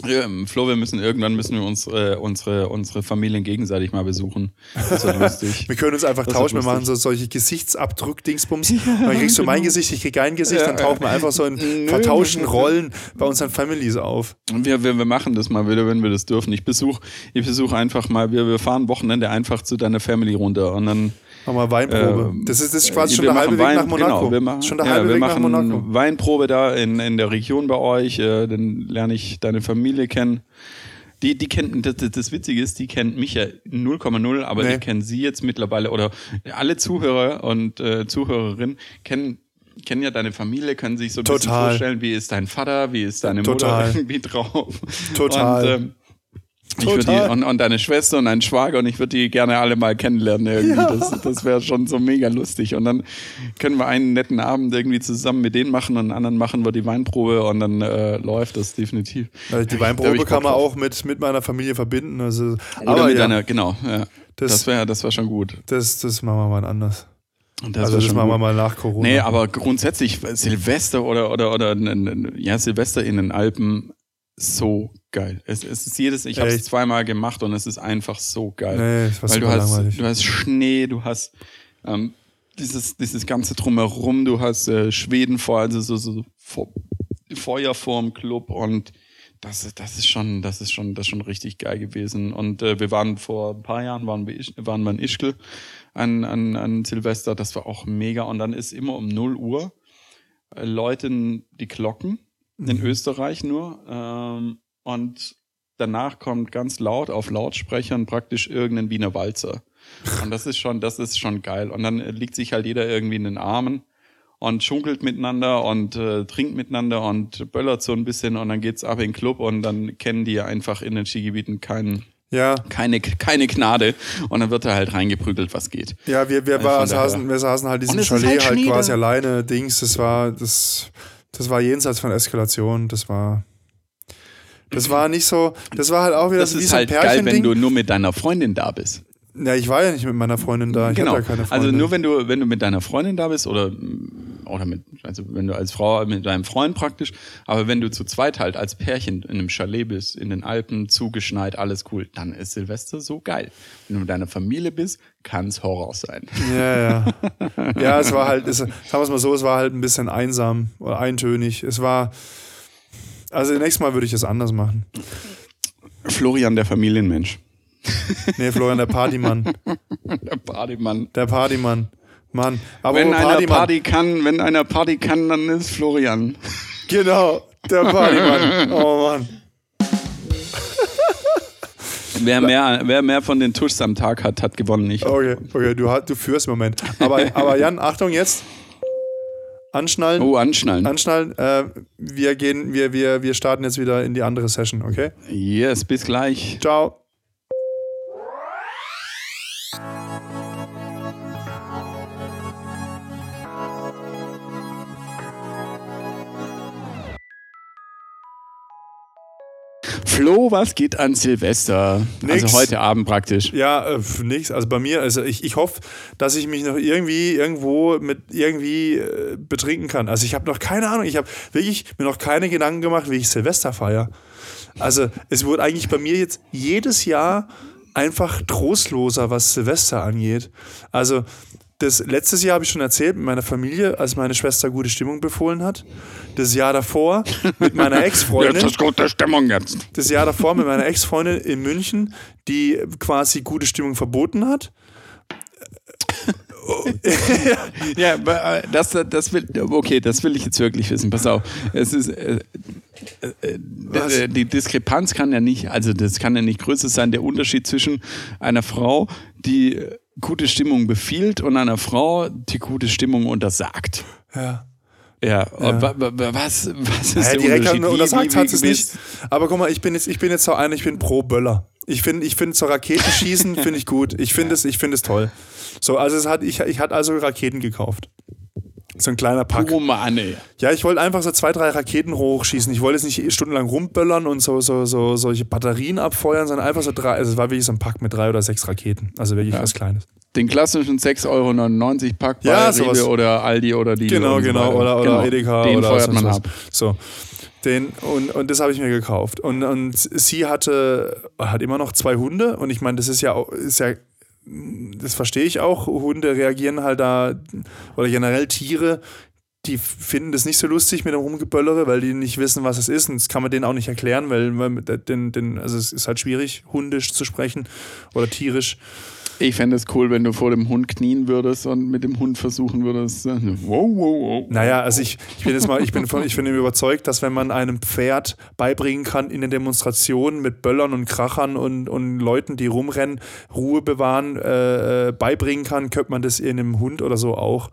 Ja, Flo, wir müssen irgendwann müssen wir uns äh, unsere, unsere Familien gegenseitig mal besuchen. Das wird lustig. wir können uns einfach das tauschen. Wir machen so solche Gesichtsabdruck-Dingsbums. Ja, dann kriegst du mein. Gesicht, ich krieg dein Gesicht, ja, dann tauchen wir einfach so in vertauschten Rollen bei unseren Families auf. Wir, wir, wir machen das mal wieder, wenn wir das dürfen. Ich besuche ich besuch einfach mal, wir, wir fahren Wochenende einfach zu deiner Family runter und dann Machen wir Weinprobe. Äh, das, ist, das ist quasi schon der halbe Weg Wein, nach Monaco. Genau, wir machen, schon der ja, halbe Weg nach Monaco. Weinprobe da in, in der Region bei euch. Äh, dann lerne ich deine Familie kennen. Die, die kennt, das, das Witzige ist, die kennt mich ja 0,0, aber Nee. die kennen sie jetzt mittlerweile oder alle Zuhörer und äh, Zuhörerinnen kennen kennen ja deine Familie, können sich so ein bisschen Total. vorstellen, wie ist dein Vater, wie ist deine Total. Mutter irgendwie drauf. Total. Und, ähm, ich würd Total. Die, und, und deine Schwester und dein Schwager und ich würde die gerne alle mal kennenlernen irgendwie. Ja. Das, das wäre schon so mega lustig. Und dann können wir einen netten Abend irgendwie zusammen mit denen machen und einen anderen machen wir die Weinprobe und dann äh, läuft das definitiv. Also die Weinprobe kann man drauf. auch mit, mit meiner Familie verbinden. Also, Oder aber mit ja, deiner, genau, ja. Das- Das, wäre das wär schon gut. das, das machen wir mal anders. Und also wär das machen wir mal nach Corona. Nee, aber grundsätzlich Silvester oder oder oder ja Silvester in den Alpen so geil. Es, es ist jedes, ich habe es zweimal gemacht und es ist einfach so geil. nee, war Weil du hast, langweilig. du hast Schnee, du hast ähm, dieses, dieses ganze drumherum, du hast äh, Schweden vor, also so, so vor, Feuer vorm Club und das, ist- das ist schon, das ist schon, das ist schon richtig geil gewesen. Und äh, wir waren vor ein paar Jahren waren wir, waren wir in Ischgl an, an, an Silvester, das war auch mega. Und dann ist immer um 0 Uhr äh, läuten die Glocken in Mhm. Österreich nur. Ähm, und danach kommt ganz laut auf Lautsprechern praktisch irgendein Wiener Walzer. Und das ist schon, das ist schon geil. Und dann äh, liegt sich halt jeder irgendwie in den Armen und schunkelt miteinander und äh, trinkt miteinander und böllert so ein bisschen und dann geht's ab in den Club und dann kennen die einfach in den Skigebieten keinen, ja, keine, keine Gnade und dann wird da halt reingeprügelt, was geht. ja, wir, wir, Also war, saßen, wir saßen halt diesen ist Chalet halt halt, quasi alleine, Dings, das war, das, das war jenseits von Eskalation, das war, das war nicht so, das war halt auch wieder Das so ist so ein halt geil, wenn du nur mit deiner Freundin da bist. ja, ich war ja nicht mit meiner Freundin da, ich genau. hatte ja keine Freundin. Also nur wenn du, wenn du mit deiner Freundin da bist oder, oder mit, also wenn du als Frau mit deinem Freund praktisch, aber wenn du zu zweit halt als Pärchen in einem Chalet bist, in den Alpen, zugeschneit, alles cool, dann ist Silvester so geil. Wenn du mit deiner Familie bist, kann es Horror sein. Ja, ja. Ja, es war halt, es, sagen wir es mal so, es war halt ein bisschen einsam oder eintönig. Es war, also nächstes Mal würde ich es anders machen. Florian, der Familienmensch. Nee, Florian, der Partymann. Der Partymann. Der Partymann. Mann. Aber Wenn einer Partymann. Party kann, wenn einer Party kann, dann ist Florian. Genau, der Partymann. Oh Mann. Wer mehr, wer mehr von den Tuschs am Tag hat, hat gewonnen. Ich. Okay, okay, du, du führst im Moment. Aber, aber Jan, Achtung jetzt. Anschnallen. Oh, anschnallen. Anschnallen. Äh, wir gehen, wir, wir, wir starten jetzt wieder in die andere Session, okay? Yes, bis gleich. Ciao. Flo, was geht an Silvester? Nix. Also heute Abend praktisch. Ja, äh, nix. Also bei mir, also ich, ich hoffe, dass ich mich noch irgendwie irgendwo mit irgendwie äh, betrinken kann. Also ich habe noch keine Ahnung. Ich habe wirklich mir noch keine Gedanken gemacht, wie ich Silvester feiere. Also es wurde eigentlich bei mir jetzt jedes Jahr einfach trostloser, was Silvester angeht. Also das letztes Jahr habe ich schon erzählt mit meiner Familie, als meine Schwester gute Stimmung befohlen hat. Das Jahr davor mit meiner Ex-Freundin Jetzt ist gute Stimmung jetzt. das Jahr davor mit meiner Ex-Freundin in München, die quasi gute Stimmung verboten hat. Ja, äh, das, das will, okay, das will ich jetzt wirklich wissen. Pass auf. Es ist, äh, äh, Was? äh, die Diskrepanz kann ja nicht, also das kann ja nicht größer sein, der Unterschied zwischen einer Frau, die äh, gute Stimmung befiehlt und einer Frau, die gute Stimmung untersagt. Ja. Ja, wa- was, was ist Ja, der direkt Unterschied? hat, untersagt hat es nicht. Aber guck mal, ich bin jetzt, ich bin jetzt so einer, ich bin pro Böller. Ich finde, ich finde so Raketenschießen finde ich gut. Ich finde es, ich finde es toll. So, also es hat, ich, ich hatte also Raketen gekauft. So ein kleiner Pack. Oh Mann, ey. Ja, ich wollte einfach so zwei, drei Raketen hochschießen. Ich wollte jetzt nicht stundenlang rumböllern und so, so, so solche Batterien abfeuern, sondern einfach so drei, also es war wirklich so ein Pack mit drei oder sechs Raketen. Also wirklich Ja. was Kleines. Den klassischen 6,99 Euro Pack bei Ja, Rewe oder Aldi oder die. Genau, genau. Oder, oder Edeka Den oder feuert man ab. So. Den, und, und das habe ich mir gekauft. Und, und sie hatte, hat immer noch zwei Hunde. Und ich meine, das ist ja ist ja, das verstehe ich auch. Hunde reagieren halt da, oder generell Tiere, die finden das nicht so lustig mit dem Rumgeböllere, weil die nicht wissen, was es ist. Und das kann man denen auch nicht erklären, weil, weil den, den, also es ist halt schwierig, hundisch zu sprechen oder tierisch. Ich fände es cool, wenn du vor dem Hund knien würdest und mit dem Hund versuchen würdest. Wow, wow, wow. Naja, also ich, ich bin jetzt mal, ich bin von, ich bin überzeugt, dass wenn man einem Pferd beibringen kann, in den Demonstrationen mit Böllern und Krachern und, und Leuten, die rumrennen, Ruhe bewahren, äh, äh beibringen kann, könnte man das in einem Hund oder so auch.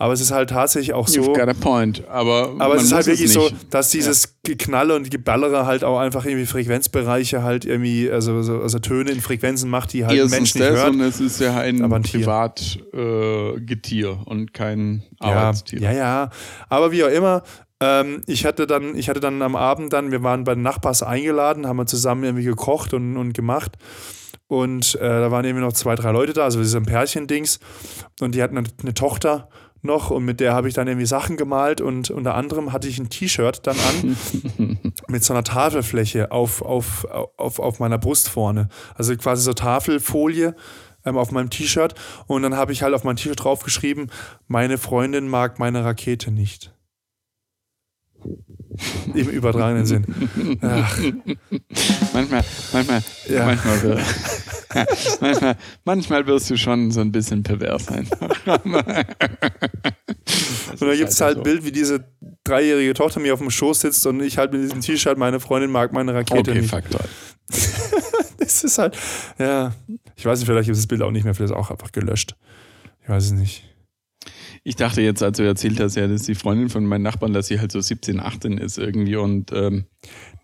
Aber es ist halt tatsächlich auch so. You've got a point. Aber, aber es ist halt wirklich so, dass dieses ja. Geknalle und Geballere halt auch einfach irgendwie Frequenzbereiche halt irgendwie, also, also, also Töne in Frequenzen macht, die halt Erstens ein Mensch nicht hört. Und es ist ja ein, ein Privatgetier äh, und kein Arbeitstier. Ja, ja, ja. Aber wie auch immer, ähm, ich hatte dann, ich hatte dann am Abend dann, wir waren bei den Nachbars eingeladen, haben wir zusammen irgendwie gekocht und, und gemacht. Und äh, da waren irgendwie noch zwei, drei Leute da, also das ist ein Pärchendings. Und die hatten eine, eine Tochter noch und mit der habe ich dann irgendwie Sachen gemalt und unter anderem hatte ich ein T-Shirt dann an mit so einer Tafelfläche auf, auf, auf, auf meiner Brust vorne. Also quasi so Tafelfolie ähm, auf meinem T-Shirt und dann habe ich halt auf mein T-Shirt draufgeschrieben, meine Freundin mag meine Rakete nicht. Im übertragenen Sinn. Ach. Manchmal, manchmal, ja. manchmal, manchmal, manchmal wirst du schon so ein bisschen pervers sein. Und da gibt es halt ein Bild, wie diese dreijährige Tochter mir auf dem Schoß sitzt und ich halt mit diesem T-Shirt, meine Freundin mag meine Rakete okay, nicht. Faktor. das ist halt, ja, ich weiß nicht, vielleicht ist das Bild auch nicht mehr, vielleicht ist auch einfach gelöscht. Ich weiß es nicht. Ich dachte jetzt, als du erzählt hast, ja, das ist die Freundin von meinen Nachbarn, dass sie halt so 17, 18 ist irgendwie und ähm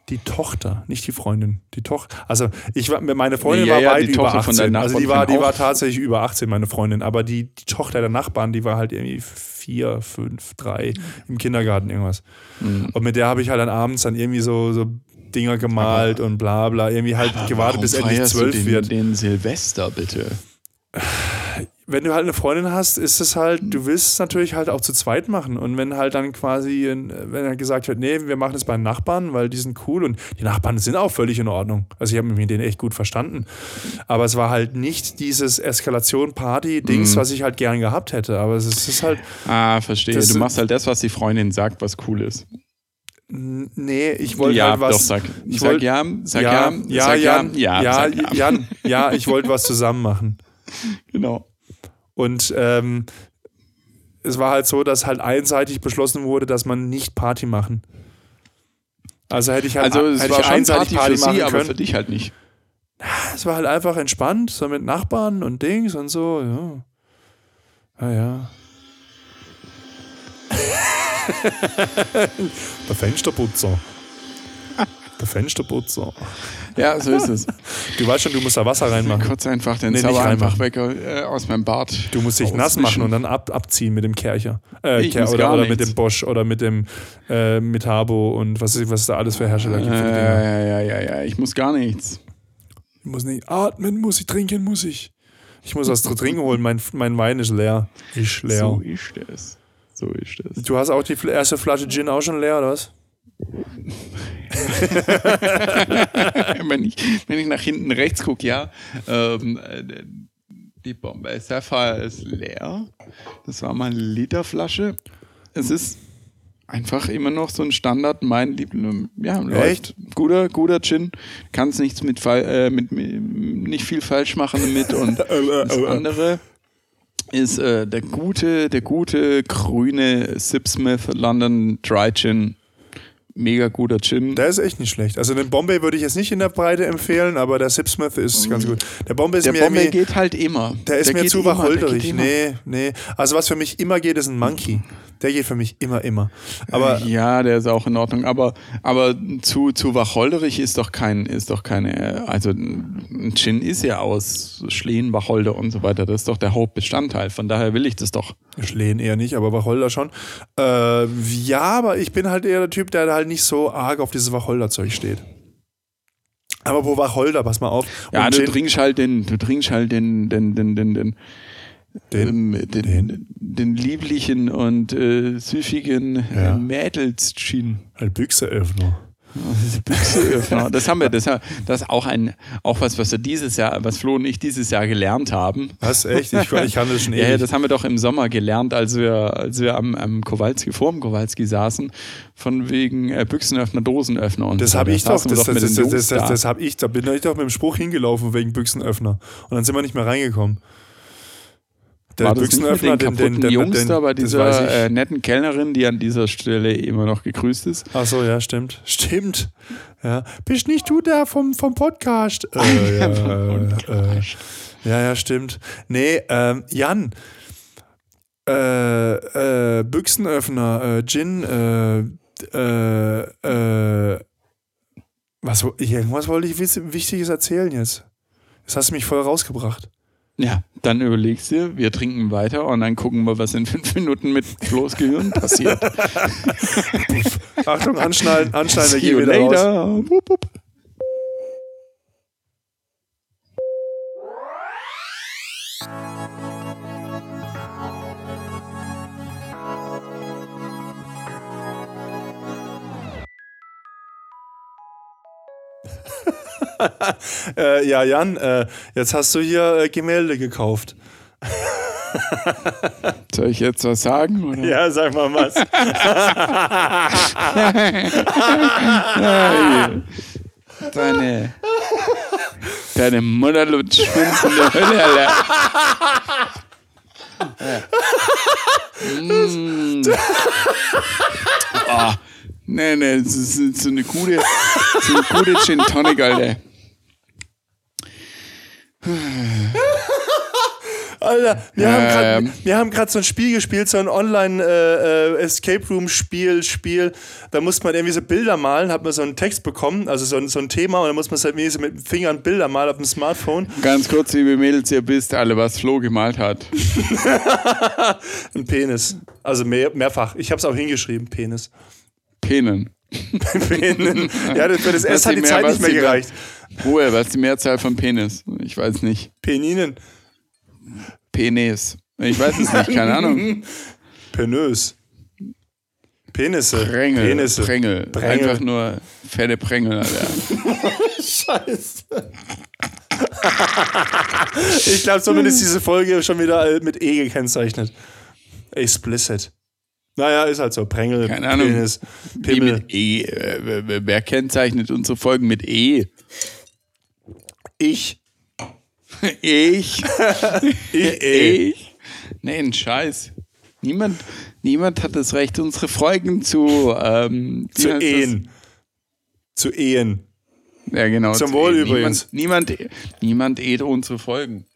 die Tochter, nicht die Freundin. Die Tochter. Also ich war, meine Freundin ja, war ja, weit über 18. also die war, die war tatsächlich über 18, meine Freundin. Aber die, die Tochter der Nachbarn, die war halt irgendwie vier, fünf, drei im Kindergarten irgendwas. Mhm. Und mit der habe ich halt dann abends dann irgendwie so, so Dinger gemalt aber, und bla bla. Irgendwie halt gewartet, bis endlich zwölf wird. Den Silvester bitte wenn du halt eine Freundin hast, ist es halt, du willst es natürlich halt auch zu zweit machen. Und wenn halt dann quasi, wenn er gesagt wird, nee, wir machen es bei Nachbarn, weil die sind cool und die Nachbarn sind auch völlig in Ordnung. Also ich habe mich mit denen echt gut verstanden. Aber es war halt nicht dieses Eskalation-Party-Dings, mhm. was ich halt gern gehabt hätte. Aber es ist halt. Ah, verstehe. Du machst halt das, was die Freundin sagt, was cool ist. Nee, ich wollte ja, halt was. Doch, sag, ich sag wollt, ja, sag ja, ja, ja, sag Jan, ja, ja, ja, Jan, ja, ich wollte was zusammen machen. Genau. Und ähm, es war halt so, dass halt einseitig beschlossen wurde, dass man nicht Party machen. Also hätte ich halt also es hätte war ich einseitig Party, Party für sie, aber für dich halt nicht. Es war halt einfach entspannt, so mit Nachbarn und Dings und so, ja. Naja. Der Fensterputzer. Der Fensterputzer. Ja, so ist es. Du weißt schon, du musst da Wasser reinmachen. Kurz einfach den nee, Zauber einfach weg äh, aus meinem Bart. Du musst dich nass machen und dann ab, abziehen mit dem Kercher. Äh, Ker oder, oder mit dem Bosch oder mit dem äh, Metabo und was, was es da alles für Hersteller gibt. Äh, ja, ja, ja, ja, ich muss gar nichts. Ich muss nicht atmen, muss ich trinken, muss ich. Ich muss was zu trinken holen, mein, mein Wein ist leer. Ist leer. So ist es. So ist es. Du hast auch die erste Flasche Gin auch schon leer, oder was? wenn, ich, wenn ich nach hinten rechts gucke, ja. Ähm, die Bombay Sapphire ist leer. Das war mal eine Literflasche. Es ist einfach immer noch so ein Standard, mein Liebling. Ja, läuft. Guter, guter Gin. Kannst nichts mit, äh, mit, mit, nicht viel falsch machen damit. Und das andere ist äh, der gute, der gute grüne Sipsmith London Dry Gin mega guter Gin. Der ist echt nicht schlecht. Also den Bombay würde ich jetzt nicht in der Breite empfehlen, aber der Sipsmith ist ganz gut. Der Bombay ist der mir Bombay geht halt immer. Der ist der mir zu wacholderig. Nee, nee. Also was für mich immer geht, ist ein Monkey. Der geht für mich immer, immer. Aber äh, ja, der ist auch in Ordnung. Aber, aber zu, zu wacholderig ist doch kein, ist doch keine, also ein Gin ist ja aus Schlehen, Wacholder und so weiter. Das ist doch der Hauptbestandteil. Von daher will ich das doch. Schlehen eher nicht, aber Wacholder schon. Äh, ja, aber ich bin halt eher der Typ, der halt nicht so arg auf dieses Wacholderzeug steht. Aber wo Wacholder, pass mal auf. Ja, du Gin trinkst halt den, du trinkst halt den, den, den, den, den den, ähm, den, den, den, lieblichen und äh, süffigen ja. äh, Mädels-Gin. Ein Büchseöffner. Büchsenöffner. Das haben wir, das, das ist auch ein, auch was, was wir dieses Jahr, was Flo und ich dieses Jahr gelernt haben. Was, echt? Ich, ich kann das schon ewig. Ja, das haben wir doch im Sommer gelernt, als wir, als wir am, am Kowalski, vor dem Kowalski saßen, von wegen äh, Büchsenöffner, Dosenöffner und Das habe ich doch, das, das, das, das habe ich, da bin ich doch mit dem Spruch hingelaufen wegen Büchsenöffner. Und dann sind wir nicht mehr reingekommen. Der War das nicht mit den kaputten Jungs da bei dieser äh, netten Kellnerin, die an dieser Stelle immer noch gegrüßt ist? Ach so, ja, stimmt. Stimmt. Ja. Bist nicht du der vom, vom Podcast? Äh, ja, äh, ja, ja, stimmt. Nee, ähm, Jan. Äh, äh, Büchsenöffner, äh, Gin, äh, äh, äh, was, irgendwas wollte ich Wichtiges erzählen jetzt. Das hast du mich voll rausgebracht. Ja, dann überlegst du, wir trinken weiter und dann gucken wir, was in fünf Minuten mit Flo's Gehirn passiert. Achtung, anschnallen, anschnallen, wir gehen wieder raus. later. Wupp, wupp. Äh, ja, Jan, äh, jetzt hast du hier äh, Gemälde gekauft. Soll ich jetzt was sagen? Oder? Ja, sag mal was. Deine, deine Mutter lutscht in der Hölle, Alter. Mm. Oh, nee, nee, das ist so eine gute, so eine gute Gin Tonic, Alter. Alter, wir Ähm. haben gerade so ein Spiel gespielt, so ein Online äh, äh, Escape Room Spiel. Da muss man irgendwie so Bilder malen, hat man so einen Text bekommen, also so ein, so ein Thema und dann muss man halt irgendwie so mit dem Fingern Bilder malen auf dem Smartphone. Ganz kurz, liebe Mädels, ihr wisst alle, was Flo gemalt hat. Ein Penis. Also mehr, mehrfach. Ich habe es auch hingeschrieben, Penis. Penen. Penis. ja, das, für das S hat die Zeit nicht mehr die mehr- Woher? Was ist die Mehrzahl von Penis? Ich weiß nicht. Peninen. Penis. Ich weiß es nicht, keine Ahnung. Penös. Penisse. Prängel. Penisse. Prängel. Prängel. Einfach nur fette Prängel, Alter. Scheiße. ich glaube, ist diese Folge schon wieder mit E gekennzeichnet. Explicit. Naja, ist halt so. Prängel, Keine Ahnung. Penis, Pimmel. E. Äh, wer kennzeichnet unsere Folgen mit E? Ich. Ich. Ich. Ich. Nee, ein Scheiß. Niemand, niemand hat das Recht, unsere Folgen zu, ähm, Zu heißt das? Ehen. Zu Ehen. Ja, genau. Zum zu Wohl Ehen. übrigens. Niemand, niemand, niemand eht unsere Folgen.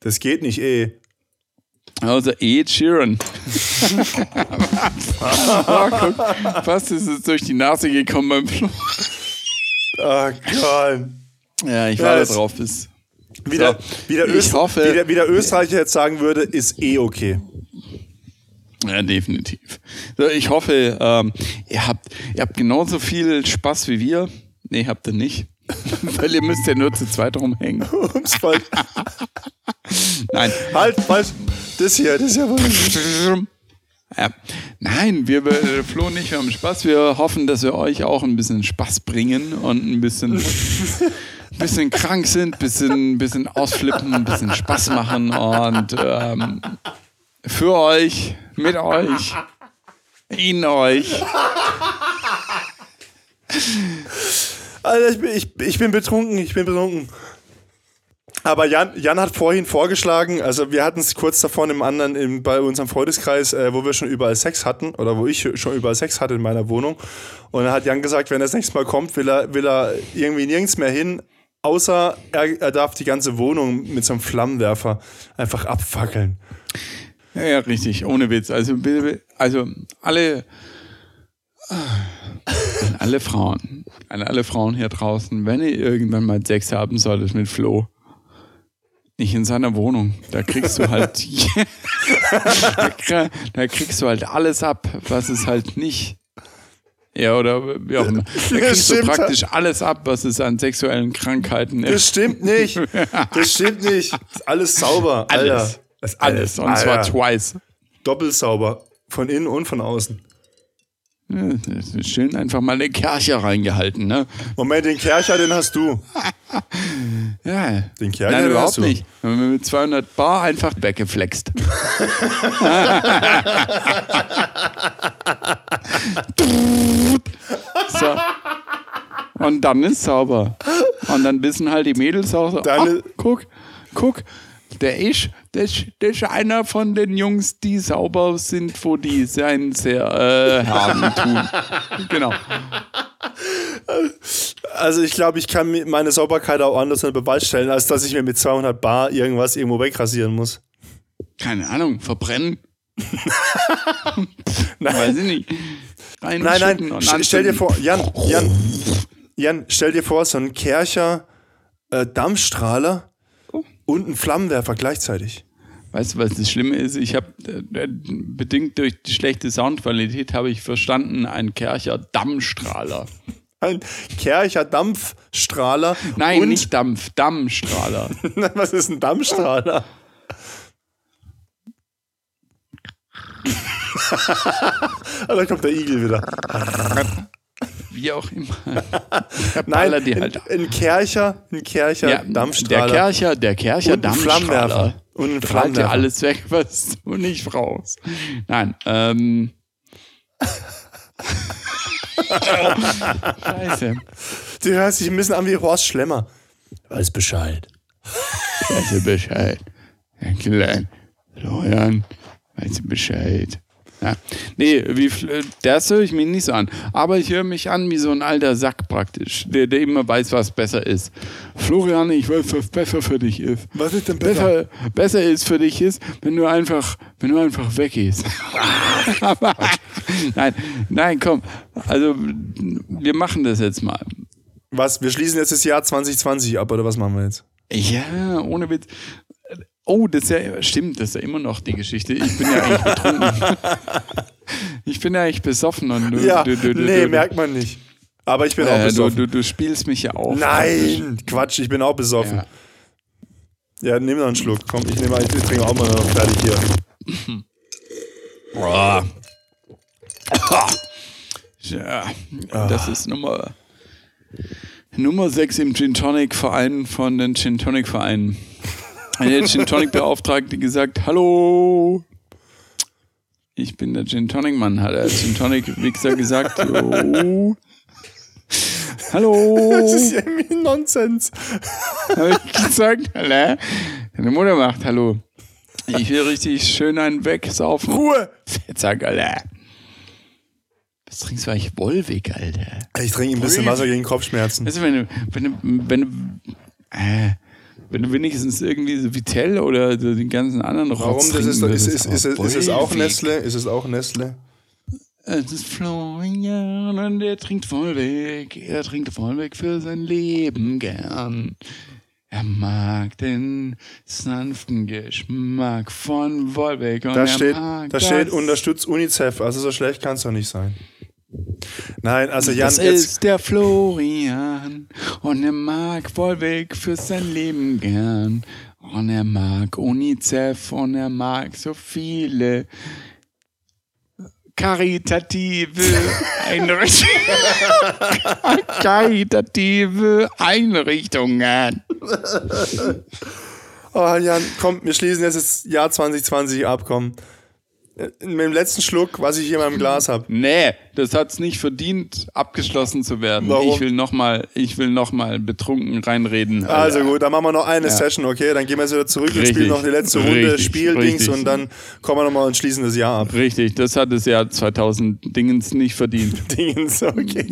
Das geht nicht eh. Außer Ed Sheeran. oh, guck, fast ist es durch die Nase gekommen beim Flo. Oh Gott. Ja, ich Ja, war da das- drauf. Bis, Wie der, So, wie, der ich Öst, hoffe- wie, der, wie der Österreicher jetzt sagen würde, ist eh okay. ja, definitiv. So, ich hoffe, ähm, ihr, habt, ihr habt genauso viel Spaß wie wir. Nee, habt ihr nicht. Weil ihr müsst ja nur zu zweit rumhängen. Ums. Nein. halt, falsch. Das hier, das ist ja. Nein, wir äh, Flo und ich, wir haben Spaß. Wir hoffen, dass wir euch auch ein bisschen Spaß bringen und ein bisschen, bisschen krank sind, bisschen, bisschen ausflippen, ein bisschen Spaß machen und ähm, für euch, mit euch, in euch. Alter, ich bin, ich, ich bin betrunken, ich bin betrunken. Aber Jan, Jan hat vorhin vorgeschlagen, also wir hatten es kurz davor im anderen, im, bei unserem Freundeskreis, äh, wo wir schon überall Sex hatten, oder wo ich schon überall Sex hatte in meiner Wohnung. Und dann hat Jan gesagt, wenn er das nächste Mal kommt, will er, will er irgendwie nirgends mehr hin, außer er, er darf die ganze Wohnung mit so einem Flammenwerfer einfach abfackeln. Ja, ja, richtig, ohne Witz. Also, also alle, alle Frauen, alle Frauen hier draußen, wenn ihr irgendwann mal Sex haben solltet mit Flo, nicht in seiner Wohnung. Da kriegst du halt, da, krie- da kriegst du halt alles ab, was es halt nicht. Ja, oder wie auch immer. Da kriegst du praktisch alles ab, was es an sexuellen Krankheiten Das stimmt nicht. Das stimmt nicht. Ist alles sauber. Alles. Alter. Das ist Alles. Und zwar Alter. twice. Doppelt sauber. Von innen und von außen. Ja, schön einfach mal den Kercher reingehalten, ne? Moment, den Kercher, den hast du. Ja. Den Kercher, Nein, den überhaupt hast du. nicht. Wir haben mit 200 Bar einfach weggeflext. so. Und dann ist sauber. Und dann wissen halt die Mädels auch so, Dann ist- guck, guck, der ist, der, ist, der ist einer von den Jungs, die sauber sind, wo die sein sehr äh, haben tun. Genau. Also ich glaube, ich kann meine Sauberkeit auch anders unter Beweis stellen, als dass ich mir mit 200 Bar irgendwas irgendwo wegrasieren muss. Keine Ahnung, verbrennen. Nein. Weiß ich nicht. Nein, Reinschütten nein, und st- stell dir vor, Jan, Jan, Jan, stell dir vor, so ein Kercher äh, Dampfstrahler und ein Flammenwerfer gleichzeitig. Weißt du, was das Schlimme ist? Ich habe äh, bedingt durch die schlechte Soundqualität habe ich verstanden, ein Kercher Dammstrahler. Ein Kercher Dampfstrahler. Nein, nicht Dampf, Dammstrahler. Was ist ein Dampfstrahler? Ah, da kommt der Igel wieder. Wie auch immer. Nein, die ein, halt. ein Kercher, ein Kercher Ja, Dampfstrahler. Der Kercher, der Kercher Und ein. Flammenwerfer. Und ein Strahlt dir Flammenwerfer. alles weg, was du nicht raus. Nein, ähm. Scheiße. Du hörst dich ein bisschen an wie Horst Schlemmer. Weiß Bescheid. Weißt du Bescheid? Ja, klein. Florian, weißt du Bescheid? Ja. Nee, wie, fl- das höre ich mir nicht so an. Aber ich höre mich an wie so ein alter Sack praktisch, der, der immer weiß, was besser ist. Florian, ich weiß, was besser für dich ist. Was ist denn besser? Besser, besser ist für dich ist, wenn du einfach, wenn du einfach weggehst. Nein, nein, komm. Also, wir machen das jetzt mal. Was? Wir schließen jetzt das Jahr 2020 ab, oder was machen wir jetzt? Ja, ohne Witz. Oh, das ist ja, stimmt, das ist ja immer noch die Geschichte. Ich bin ja eigentlich betrunken. ich bin ja eigentlich besoffen und du, Ja, du, du, nee, merkt man nicht. Aber ich bin auch äh, du, besoffen. du, du spielst mich ja auf. Nein, Quatsch, ich bin auch besoffen. Ja. Ja, nimm noch einen Schluck. Komm, ich nehme ich trinke auch mal noch fertig hier. Boah. Ja, das ist Nummer, Nummer 6 im Gin Tonic Verein von den Gin Tonic Vereinen. Eine Gin Tonic Beauftragte gesagt, hallo, ich bin der Gin Tonic Mann, hat der Gin Tonic Wichser gesagt, jo. Hallo, Das ist irgendwie Nonsens. habe ich gesagt, hallo. Deine Mutter macht hallo. Ich will richtig schön einen wegsaufen. Ruhe! Fettsack, Alter. Was trinkst du eigentlich Wolwig, Alter? Ich trinke ein bisschen Wasser gegen Kopfschmerzen. Weißt du, wenn du, wenn du, wenn du, äh, wenn du wenigstens irgendwie so Vitell oder so den ganzen anderen Rotz Warum? Das ist, würdest, ist, ist, ist, ist es auch. Nestle? Ist es auch Nestle? Es ist Florian und er trinkt Vollweg. Er trinkt Vollweg für sein Leben gern. Er mag den sanften Geschmack von Wolweg. Und Da er steht, da steht unterstützt UNICEF, also so schlecht kann es doch nicht sein. Nein, also Jan, Das ist der Florian und er mag Wolwig für sein Leben gern. Und er mag UNICEF und er mag so viele karitative Einrichtungen. karitative Einrichtungen. oh Jan, komm, wir schließen jetzt das Jahr 2020 ab, komm. Äh, Mit dem letzten Schluck, was ich hier in meinem Glas habe. Nee, das hat's nicht verdient, abgeschlossen zu werden. Warum? Ich will nochmal, ich will noch mal betrunken reinreden. Also gut, dann machen wir noch eine Session, okay? Dann gehen wir jetzt wieder zurück und Richtig. spielen noch die letzte Runde Richtig, Spieldings richtig. und dann kommen wir nochmal und schließen das Jahr ab. Richtig, das hat das Jahr 2000 Dingens nicht verdient. Dingens, okay.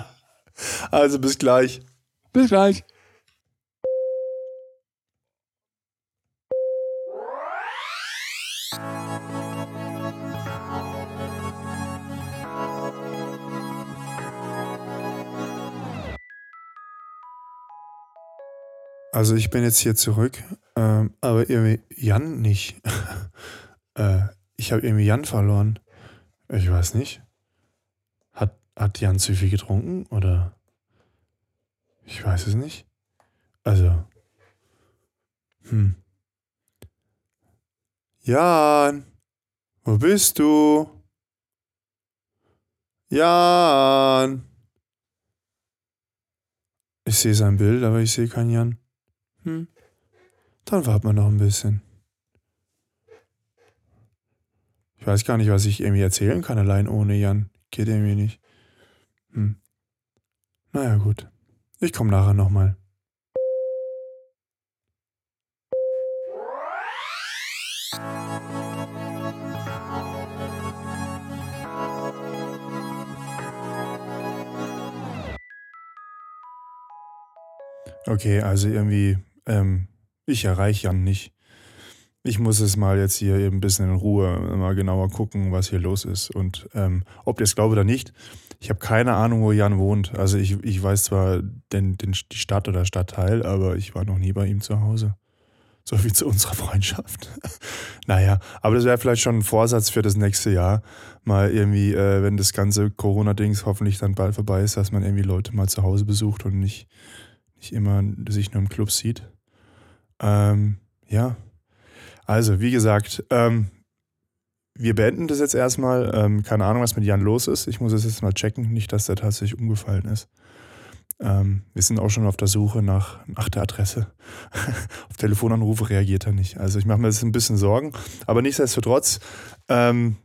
also bis gleich. Bis gleich. Also ich bin jetzt hier zurück, ähm, aber irgendwie Jan nicht. äh, ich habe irgendwie Jan verloren. Ich weiß nicht. Hat, hat Jan zu viel getrunken oder? Ich weiß es nicht. Also. Hm. Jan, wo bist du? Jan! Ich sehe sein Bild, aber ich sehe keinen Jan. Hm. Dann warten wir noch ein bisschen. Ich weiß gar nicht, was ich irgendwie erzählen kann, allein ohne Jan. Geht irgendwie nicht. Hm. Naja, gut. Ich komme nachher nochmal. Okay, also irgendwie, ähm, ich erreiche Jan nicht. Ich muss es mal jetzt hier eben ein bisschen in Ruhe mal genauer gucken, was hier los ist. Und ähm, ob ihr es glaubt oder nicht, ich habe keine Ahnung, wo Jan wohnt. Also ich, ich weiß zwar den, den, die Stadt oder Stadtteil, aber ich war noch nie bei ihm zu Hause. So wie zu unserer Freundschaft. naja, aber das wäre vielleicht schon ein Vorsatz für das nächste Jahr. Mal irgendwie, äh, wenn das ganze Corona-Dings hoffentlich dann bald vorbei ist, dass man irgendwie Leute mal zu Hause besucht und nicht nicht immer sich nur im Club sieht. Ähm, ja. Also, wie gesagt, ähm, wir beenden das jetzt erstmal. Ähm, keine Ahnung, was mit Jan los ist. Ich muss es jetzt mal checken. Nicht, dass der tatsächlich umgefallen ist. Ähm, wir sind auch schon auf der Suche nach, nach der Adresse. auf Telefonanrufe reagiert er nicht. Also ich mache mir jetzt ein bisschen Sorgen. Aber nichtsdestotrotz, ähm,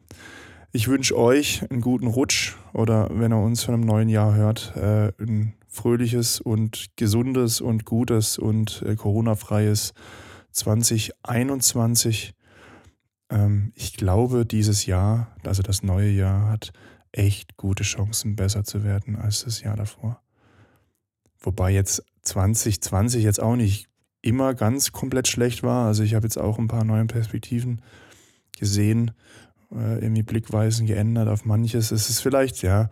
ich wünsche euch einen guten Rutsch oder wenn er uns von einem neuen Jahr hört, äh, ein fröhliches und gesundes und gutes und äh, Corona-freies 2021. Ähm, ich glaube, dieses Jahr, also das neue Jahr, hat echt gute Chancen, besser zu werden als das Jahr davor. Wobei jetzt 2020 jetzt auch nicht immer ganz komplett schlecht war. Also ich habe jetzt auch ein paar neue Perspektiven gesehen, äh, irgendwie Blickweisen geändert auf manches. Es ist vielleicht, ja,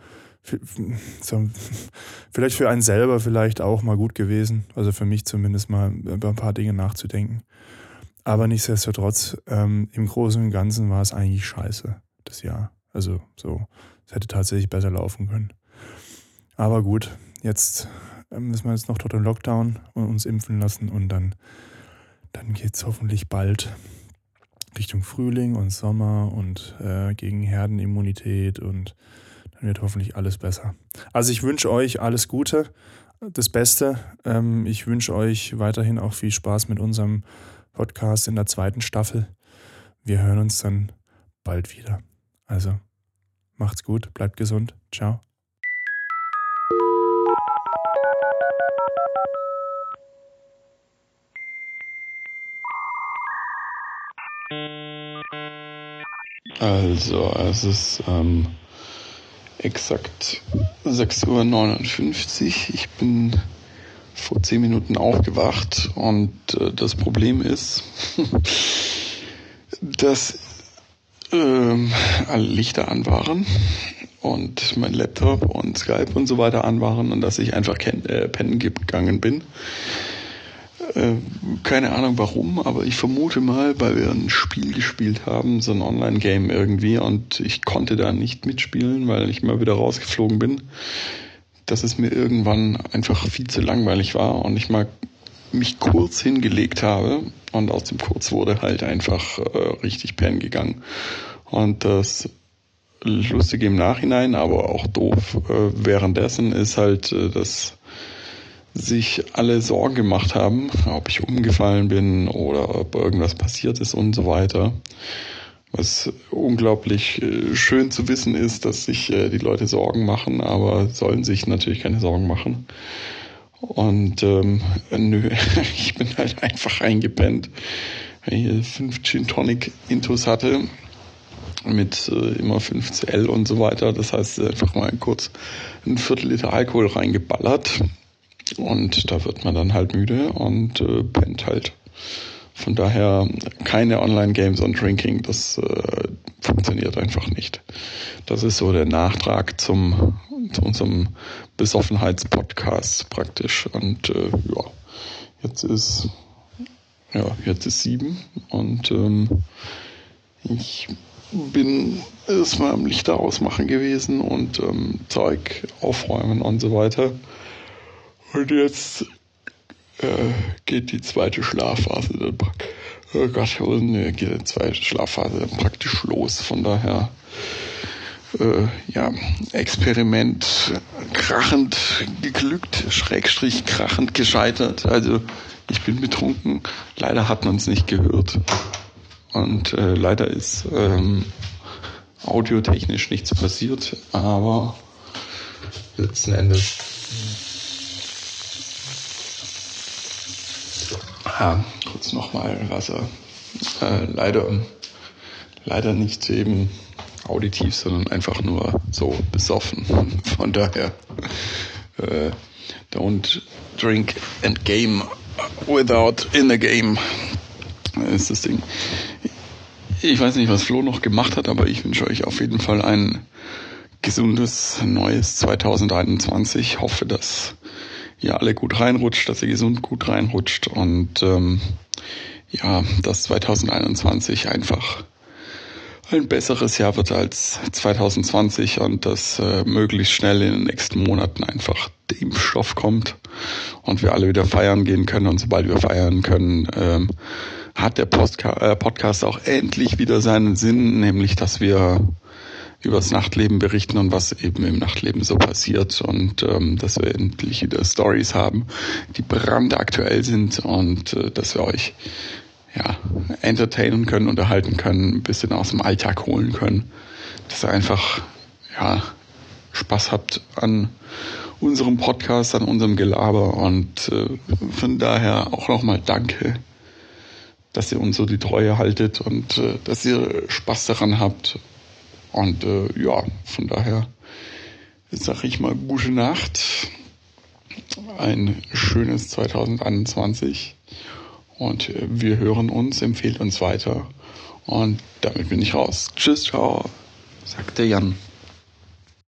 vielleicht für einen selber vielleicht auch mal gut gewesen. Also für mich zumindest mal über ein paar Dinge nachzudenken. Aber nichtsdestotrotz, ähm, im Großen und Ganzen war es eigentlich scheiße, das Jahr. Also so, es hätte tatsächlich besser laufen können. Aber gut, jetzt ähm, müssen wir jetzt noch dort im Lockdown und uns impfen lassen und dann, dann geht es hoffentlich bald Richtung Frühling und Sommer und äh, gegen Herdenimmunität und dann wird hoffentlich alles besser. Also ich wünsche euch alles Gute, das Beste. Ähm, ich wünsche euch weiterhin auch viel Spaß mit unserem Podcast in der zweiten Staffel. Wir hören uns dann bald wieder. Also macht's gut, bleibt gesund. Ciao. Also, es ist ähm, exakt 6.59 Uhr. Ich bin vor 10 Minuten aufgewacht und äh, das Problem ist, dass ähm, alle Lichter an waren und mein Laptop und Skype und so weiter an waren und dass ich einfach äh, pennen gegangen bin. Äh, keine Ahnung warum, aber ich vermute mal, weil wir ein Spiel gespielt haben, so ein Online-Game irgendwie, und ich konnte da nicht mitspielen, weil ich mal wieder rausgeflogen bin, dass es mir irgendwann einfach viel zu langweilig war und ich mal mich kurz hingelegt habe und aus dem Kurz wurde halt einfach äh, richtig pennen gegangen. Und das Lustige im Nachhinein, aber auch doof äh, währenddessen ist halt, äh, dass sich alle Sorgen gemacht haben, ob ich umgefallen bin oder ob irgendwas passiert ist und so weiter. Was unglaublich äh, schön zu wissen ist, dass sich äh, die Leute Sorgen machen, aber sollen sich natürlich keine Sorgen machen. Und ähm, nö, ich bin halt einfach eingepennt, weil ich fünf Gin Tonic Intus hatte mit äh, immer 5 CL und so weiter. Das heißt, einfach mal kurz ein Viertel Liter Alkohol reingeballert und da wird man dann halt müde und äh, pennt halt. Von daher keine Online-Games und Drinking, das äh, funktioniert einfach nicht. Das ist so der Nachtrag zum, zu unserem Besoffenheitspodcast praktisch. Und äh, ja, jetzt ist ja jetzt ist sieben und ähm, ich bin erstmal am Lichter ausmachen gewesen und ähm, Zeug aufräumen und so weiter. Und jetzt äh, geht die zweite Schlafphase dann oh Gott, äh, geht die zweite Schlafphase dann praktisch los. Von daher äh, ja, Experiment krachend geglückt, Schrägstrich krachend gescheitert. Also ich bin betrunken. Leider hat man es nicht gehört. Und äh, leider ist ähm, audiotechnisch nichts passiert, aber letzten Endes ja, kurz nochmal Wasser. Äh, leider, leider nicht eben auditiv, sondern einfach nur so besoffen. Von daher, äh, don't drink and game without in the game ist das Ding. Ich weiß nicht, was Flo noch gemacht hat, aber ich wünsche euch auf jeden Fall ein gesundes neues 2021. Ich hoffe, dass ihr alle gut reinrutscht, dass ihr gesund gut reinrutscht und ähm, ja, dass 2021 einfach ein besseres Jahr wird als 2020 und dass äh, möglichst schnell in den nächsten Monaten einfach der Impfstoff kommt und wir alle wieder feiern gehen können und sobald wir feiern können, ähm, hat der Postka äh, Podcast auch endlich wieder seinen Sinn, nämlich dass wir übers Nachtleben berichten und was eben im Nachtleben so passiert und ähm, dass wir endlich wieder Stories haben, die brandaktuell sind und äh, dass wir euch ja, entertainen können, unterhalten können, ein bisschen aus dem Alltag holen können, dass ihr einfach ja, Spaß habt an unserem Podcast, an unserem Gelaber und äh, von daher auch nochmal danke, dass ihr uns so die Treue haltet und äh, dass ihr Spaß daran habt und äh, ja, von daher sage ich mal gute Nacht, ein schönes 2021 und äh, wir hören uns, empfehlt uns weiter. Und damit bin ich raus. Tschüss, ciao, sagte Jan.